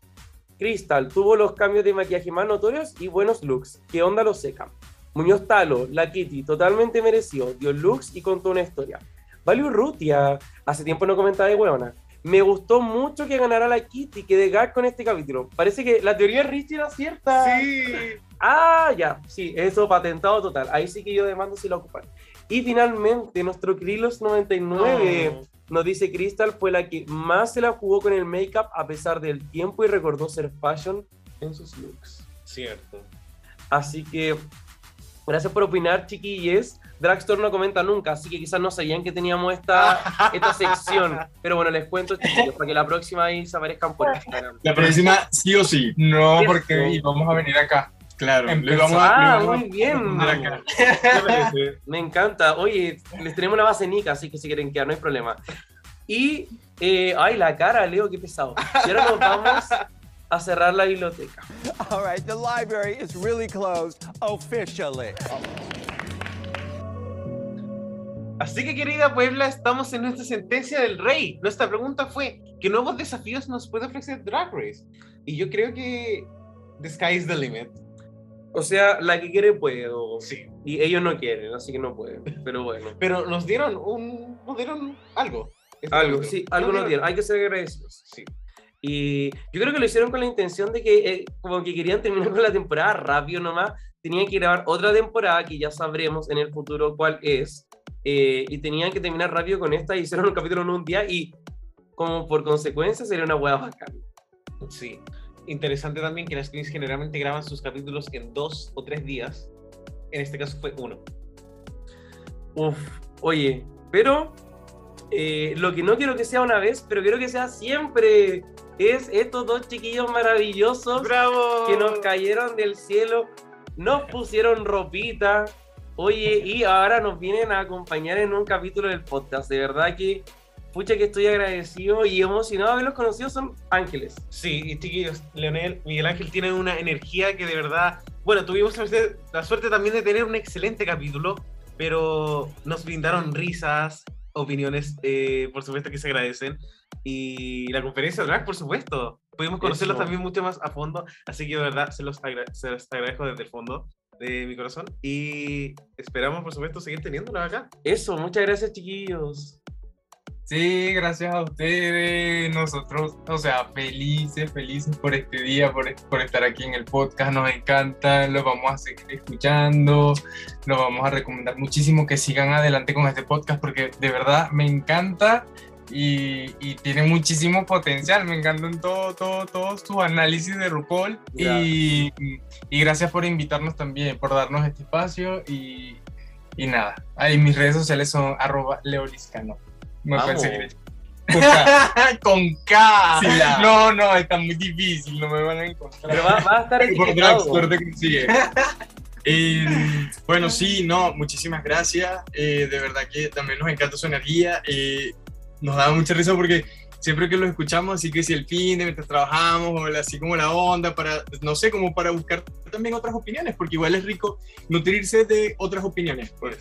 Crystal tuvo los cambios de maquillaje más notorios y buenos looks. ¿Qué onda lo seca? Muñoz Talo, la Kitty, totalmente mereció, dio looks y contó una historia. Value Rutia, hace tiempo no comentaba de huevona. Me gustó mucho que ganara la Kitty, que de gag con este capítulo. Parece que la teoría de Richie era cierta. Sí. Ah, ya, sí, eso patentado total. Ahí sí que yo demando si la ocupan. Y finalmente, nuestro Krilos99 nos dice Crystal fue la que más se la jugó con el make-up a pesar del tiempo y recordó ser fashion en sus looks. Cierto. Así que, gracias por opinar, chiquilles. Dragstore no comenta nunca, así que quizás no sabían que teníamos esta, esta sección. Pero bueno, les cuento, chiquillos, para que la próxima ahí se aparezcan por Instagram. La próxima, sí o sí. No, porque íbamos a venir acá. Claro. Íbamos a, Ah, muy bien. Me encanta. Oye, les tenemos una base nica, así que si quieren quedar, no hay problema. Y, eh, ay, la cara, Leo, qué pesado. Y ahora nos vamos a cerrar la biblioteca. All right, the library is really closed officially. Así que querida Puebla, estamos en nuestra sentencia del rey. Nuestra pregunta fue, ¿qué nuevos desafíos nos puede ofrecer Drag Race? Y yo creo que the sky is the limit. O sea, la que quiere puede. o- Sí. Y ellos no quieren, así que no pueden. Pero bueno. Pero nos dieron un, nos dieron algo. Este Algo, capítulo. sí, algo nos dieron. Hay que ser agradecidos. Sí. Y yo creo que lo hicieron con la intención de que, eh, como que querían terminar con la temporada rápido nomás. Tenían que grabar otra temporada que ya sabremos en el futuro cuál es. eh, y tenían que terminar rápido con esta. Y hicieron un capítulo en un día. Y como por consecuencia sería una hueá bacán. Sí. Interesante también que las queens generalmente graban sus capítulos en dos o tres días. En este caso fue uno. Uf, oye, pero eh, lo que no quiero que sea una vez, pero quiero que sea siempre, es estos dos chiquillos maravillosos ¡Bravo! que nos cayeron del cielo, nos pusieron ropita, oye, y ahora nos vienen a acompañar en un capítulo del podcast. De verdad que, pucha que estoy agradecido y emocionado de haberlos conocido, son ángeles. Sí, y chiquillos, Leonel, Miguel Ángel tienen una energía que de verdad. Bueno, tuvimos la suerte, la suerte también de tener un excelente capítulo, pero nos brindaron risas, opiniones, eh, por supuesto que se agradecen. Y la conferencia drag, por supuesto. Pudimos conocerlos Eso. también mucho más a fondo, así que de verdad se los, se los agradezco desde el fondo de mi corazón. Y esperamos, por supuesto, seguir teniéndolos acá. Eso, muchas gracias, chiquillos. Sí, gracias a ustedes. Nosotros, o sea, felices, felices por este día, por, por estar aquí en el podcast. Nos encanta, lo vamos a seguir escuchando, lo vamos a recomendar muchísimo que sigan adelante con este podcast porque de verdad me encanta y, y tiene muchísimo potencial. Me encantan todo, todo, todos tus análisis de RuPaul y, y gracias por invitarnos también, por darnos este espacio y, y nada. Ahí mis redes sociales son arroba leoliscano. Me pueden Vamos. seguir. Con K. Con K. Sí, la- No, no, está muy difícil, no me van a encontrar. Pero va, va a estar Por. Dragstore te consigue. Eh, bueno, sí, no, muchísimas gracias. Eh, de verdad que también nos encanta su energía. eh, nos da mucha risa porque siempre que lo escuchamos, así que si el fin de mientras trabajamos, o así como la onda, para, no sé, como para buscar también otras opiniones, porque igual es rico nutrirse de otras opiniones. Pues.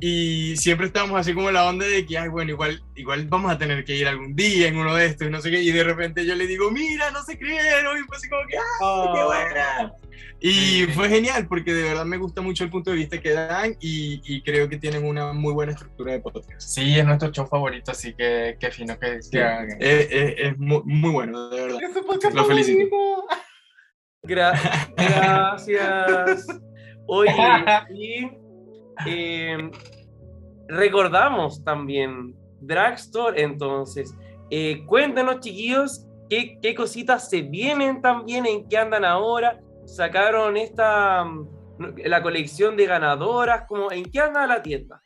Y siempre estábamos así como la onda de que, ay, bueno, igual, igual vamos a tener que ir algún día en uno de estos, y no sé qué, y de repente yo le digo, mira, no se creen, y fue así como que, ¡ay, qué buena! Y fue genial, porque de verdad me gusta mucho el punto de vista que dan, y, y creo que tienen una muy buena estructura de podcast. Sí, es nuestro show favorito, así que qué fino que, que hagan. Es, es- es muy, muy bueno, de verdad. Es su podcast Lo felicito. Gra- gracias. Oye, y eh, recordamos también Dragstore, entonces. Eh, cuéntanos, chiquillos, qué, qué cositas se vienen también, en qué andan ahora. Sacaron esta mm, la colección de ganadoras, como en qué anda la tienda.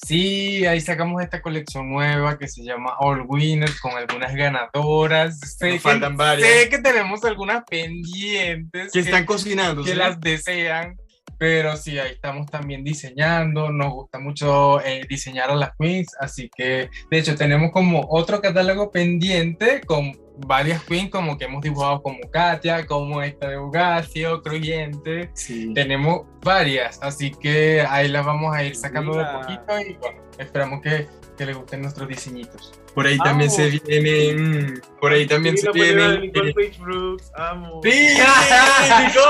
Sí, ahí sacamos esta colección nueva que se llama All Winners con algunas ganadoras. Sé, Nos que, faltan varias. sé que tenemos algunas pendientes Que están cocinando. que ¿sí? las desean, pero sí, ahí estamos también diseñando. Nos gusta mucho eh, diseñar a las queens, así que de hecho tenemos como otro catálogo pendiente con varias queens como que hemos dibujado como Katia, como esta de Ugacio, Cruyente. Sí. Tenemos varias, así que ahí las vamos a ir sacando Mira. de poquito y bueno, esperamos que, que les gusten nuestros diseñitos. Por ahí también se vienen. Por ahí también se vienen. Nicole Page Brooks, amo. ¡Sí!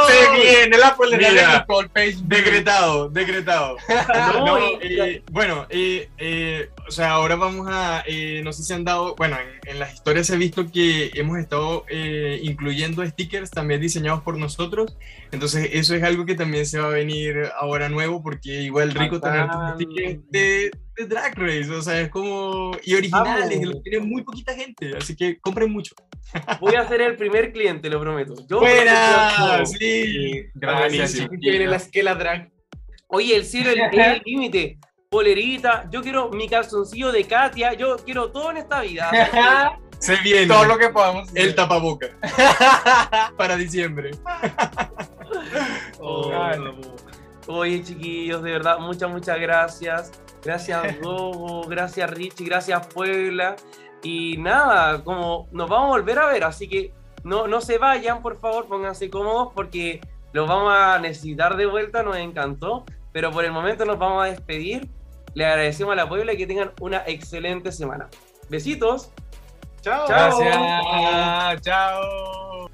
Se viene la polera Mira, de Nicole Page. Decretado, decretado. No, No, y- eh, bueno, eh, eh, o sea, ahora vamos a, eh, no sé si han dado, bueno, en, en las historias he visto que hemos estado eh, incluyendo stickers también diseñados por nosotros, entonces eso es algo que también se va a venir ahora nuevo, porque igual rico tener tus stickers de, de Drag Race, o sea, es como, y originales, Vamos. los tiene muy poquita gente, así que compren mucho. Voy a ser el primer cliente, lo prometo. Yo ¡Buena! Sí, Gracias. Que viene la esquela drag. Oye, el cielo es el- límite. Polerita, yo quiero mi calzoncillo de Katia, yo quiero todo en esta vida. Se viene Todo lo que podamos hacer. el tapaboca para diciembre. Oh. Oye, chiquillos, de verdad, muchas, muchas gracias. Gracias, Gogo, gracias, Richie, gracias, Puebla. Y nada, como nos vamos a volver a ver, así que no, no se vayan, por favor, pónganse cómodos porque los vamos a necesitar de vuelta, nos encantó. Pero por el momento nos vamos a despedir. Le agradecemos a la Puebla y que tengan una excelente semana. Besitos. Chao. Chao. Gracias. Chao.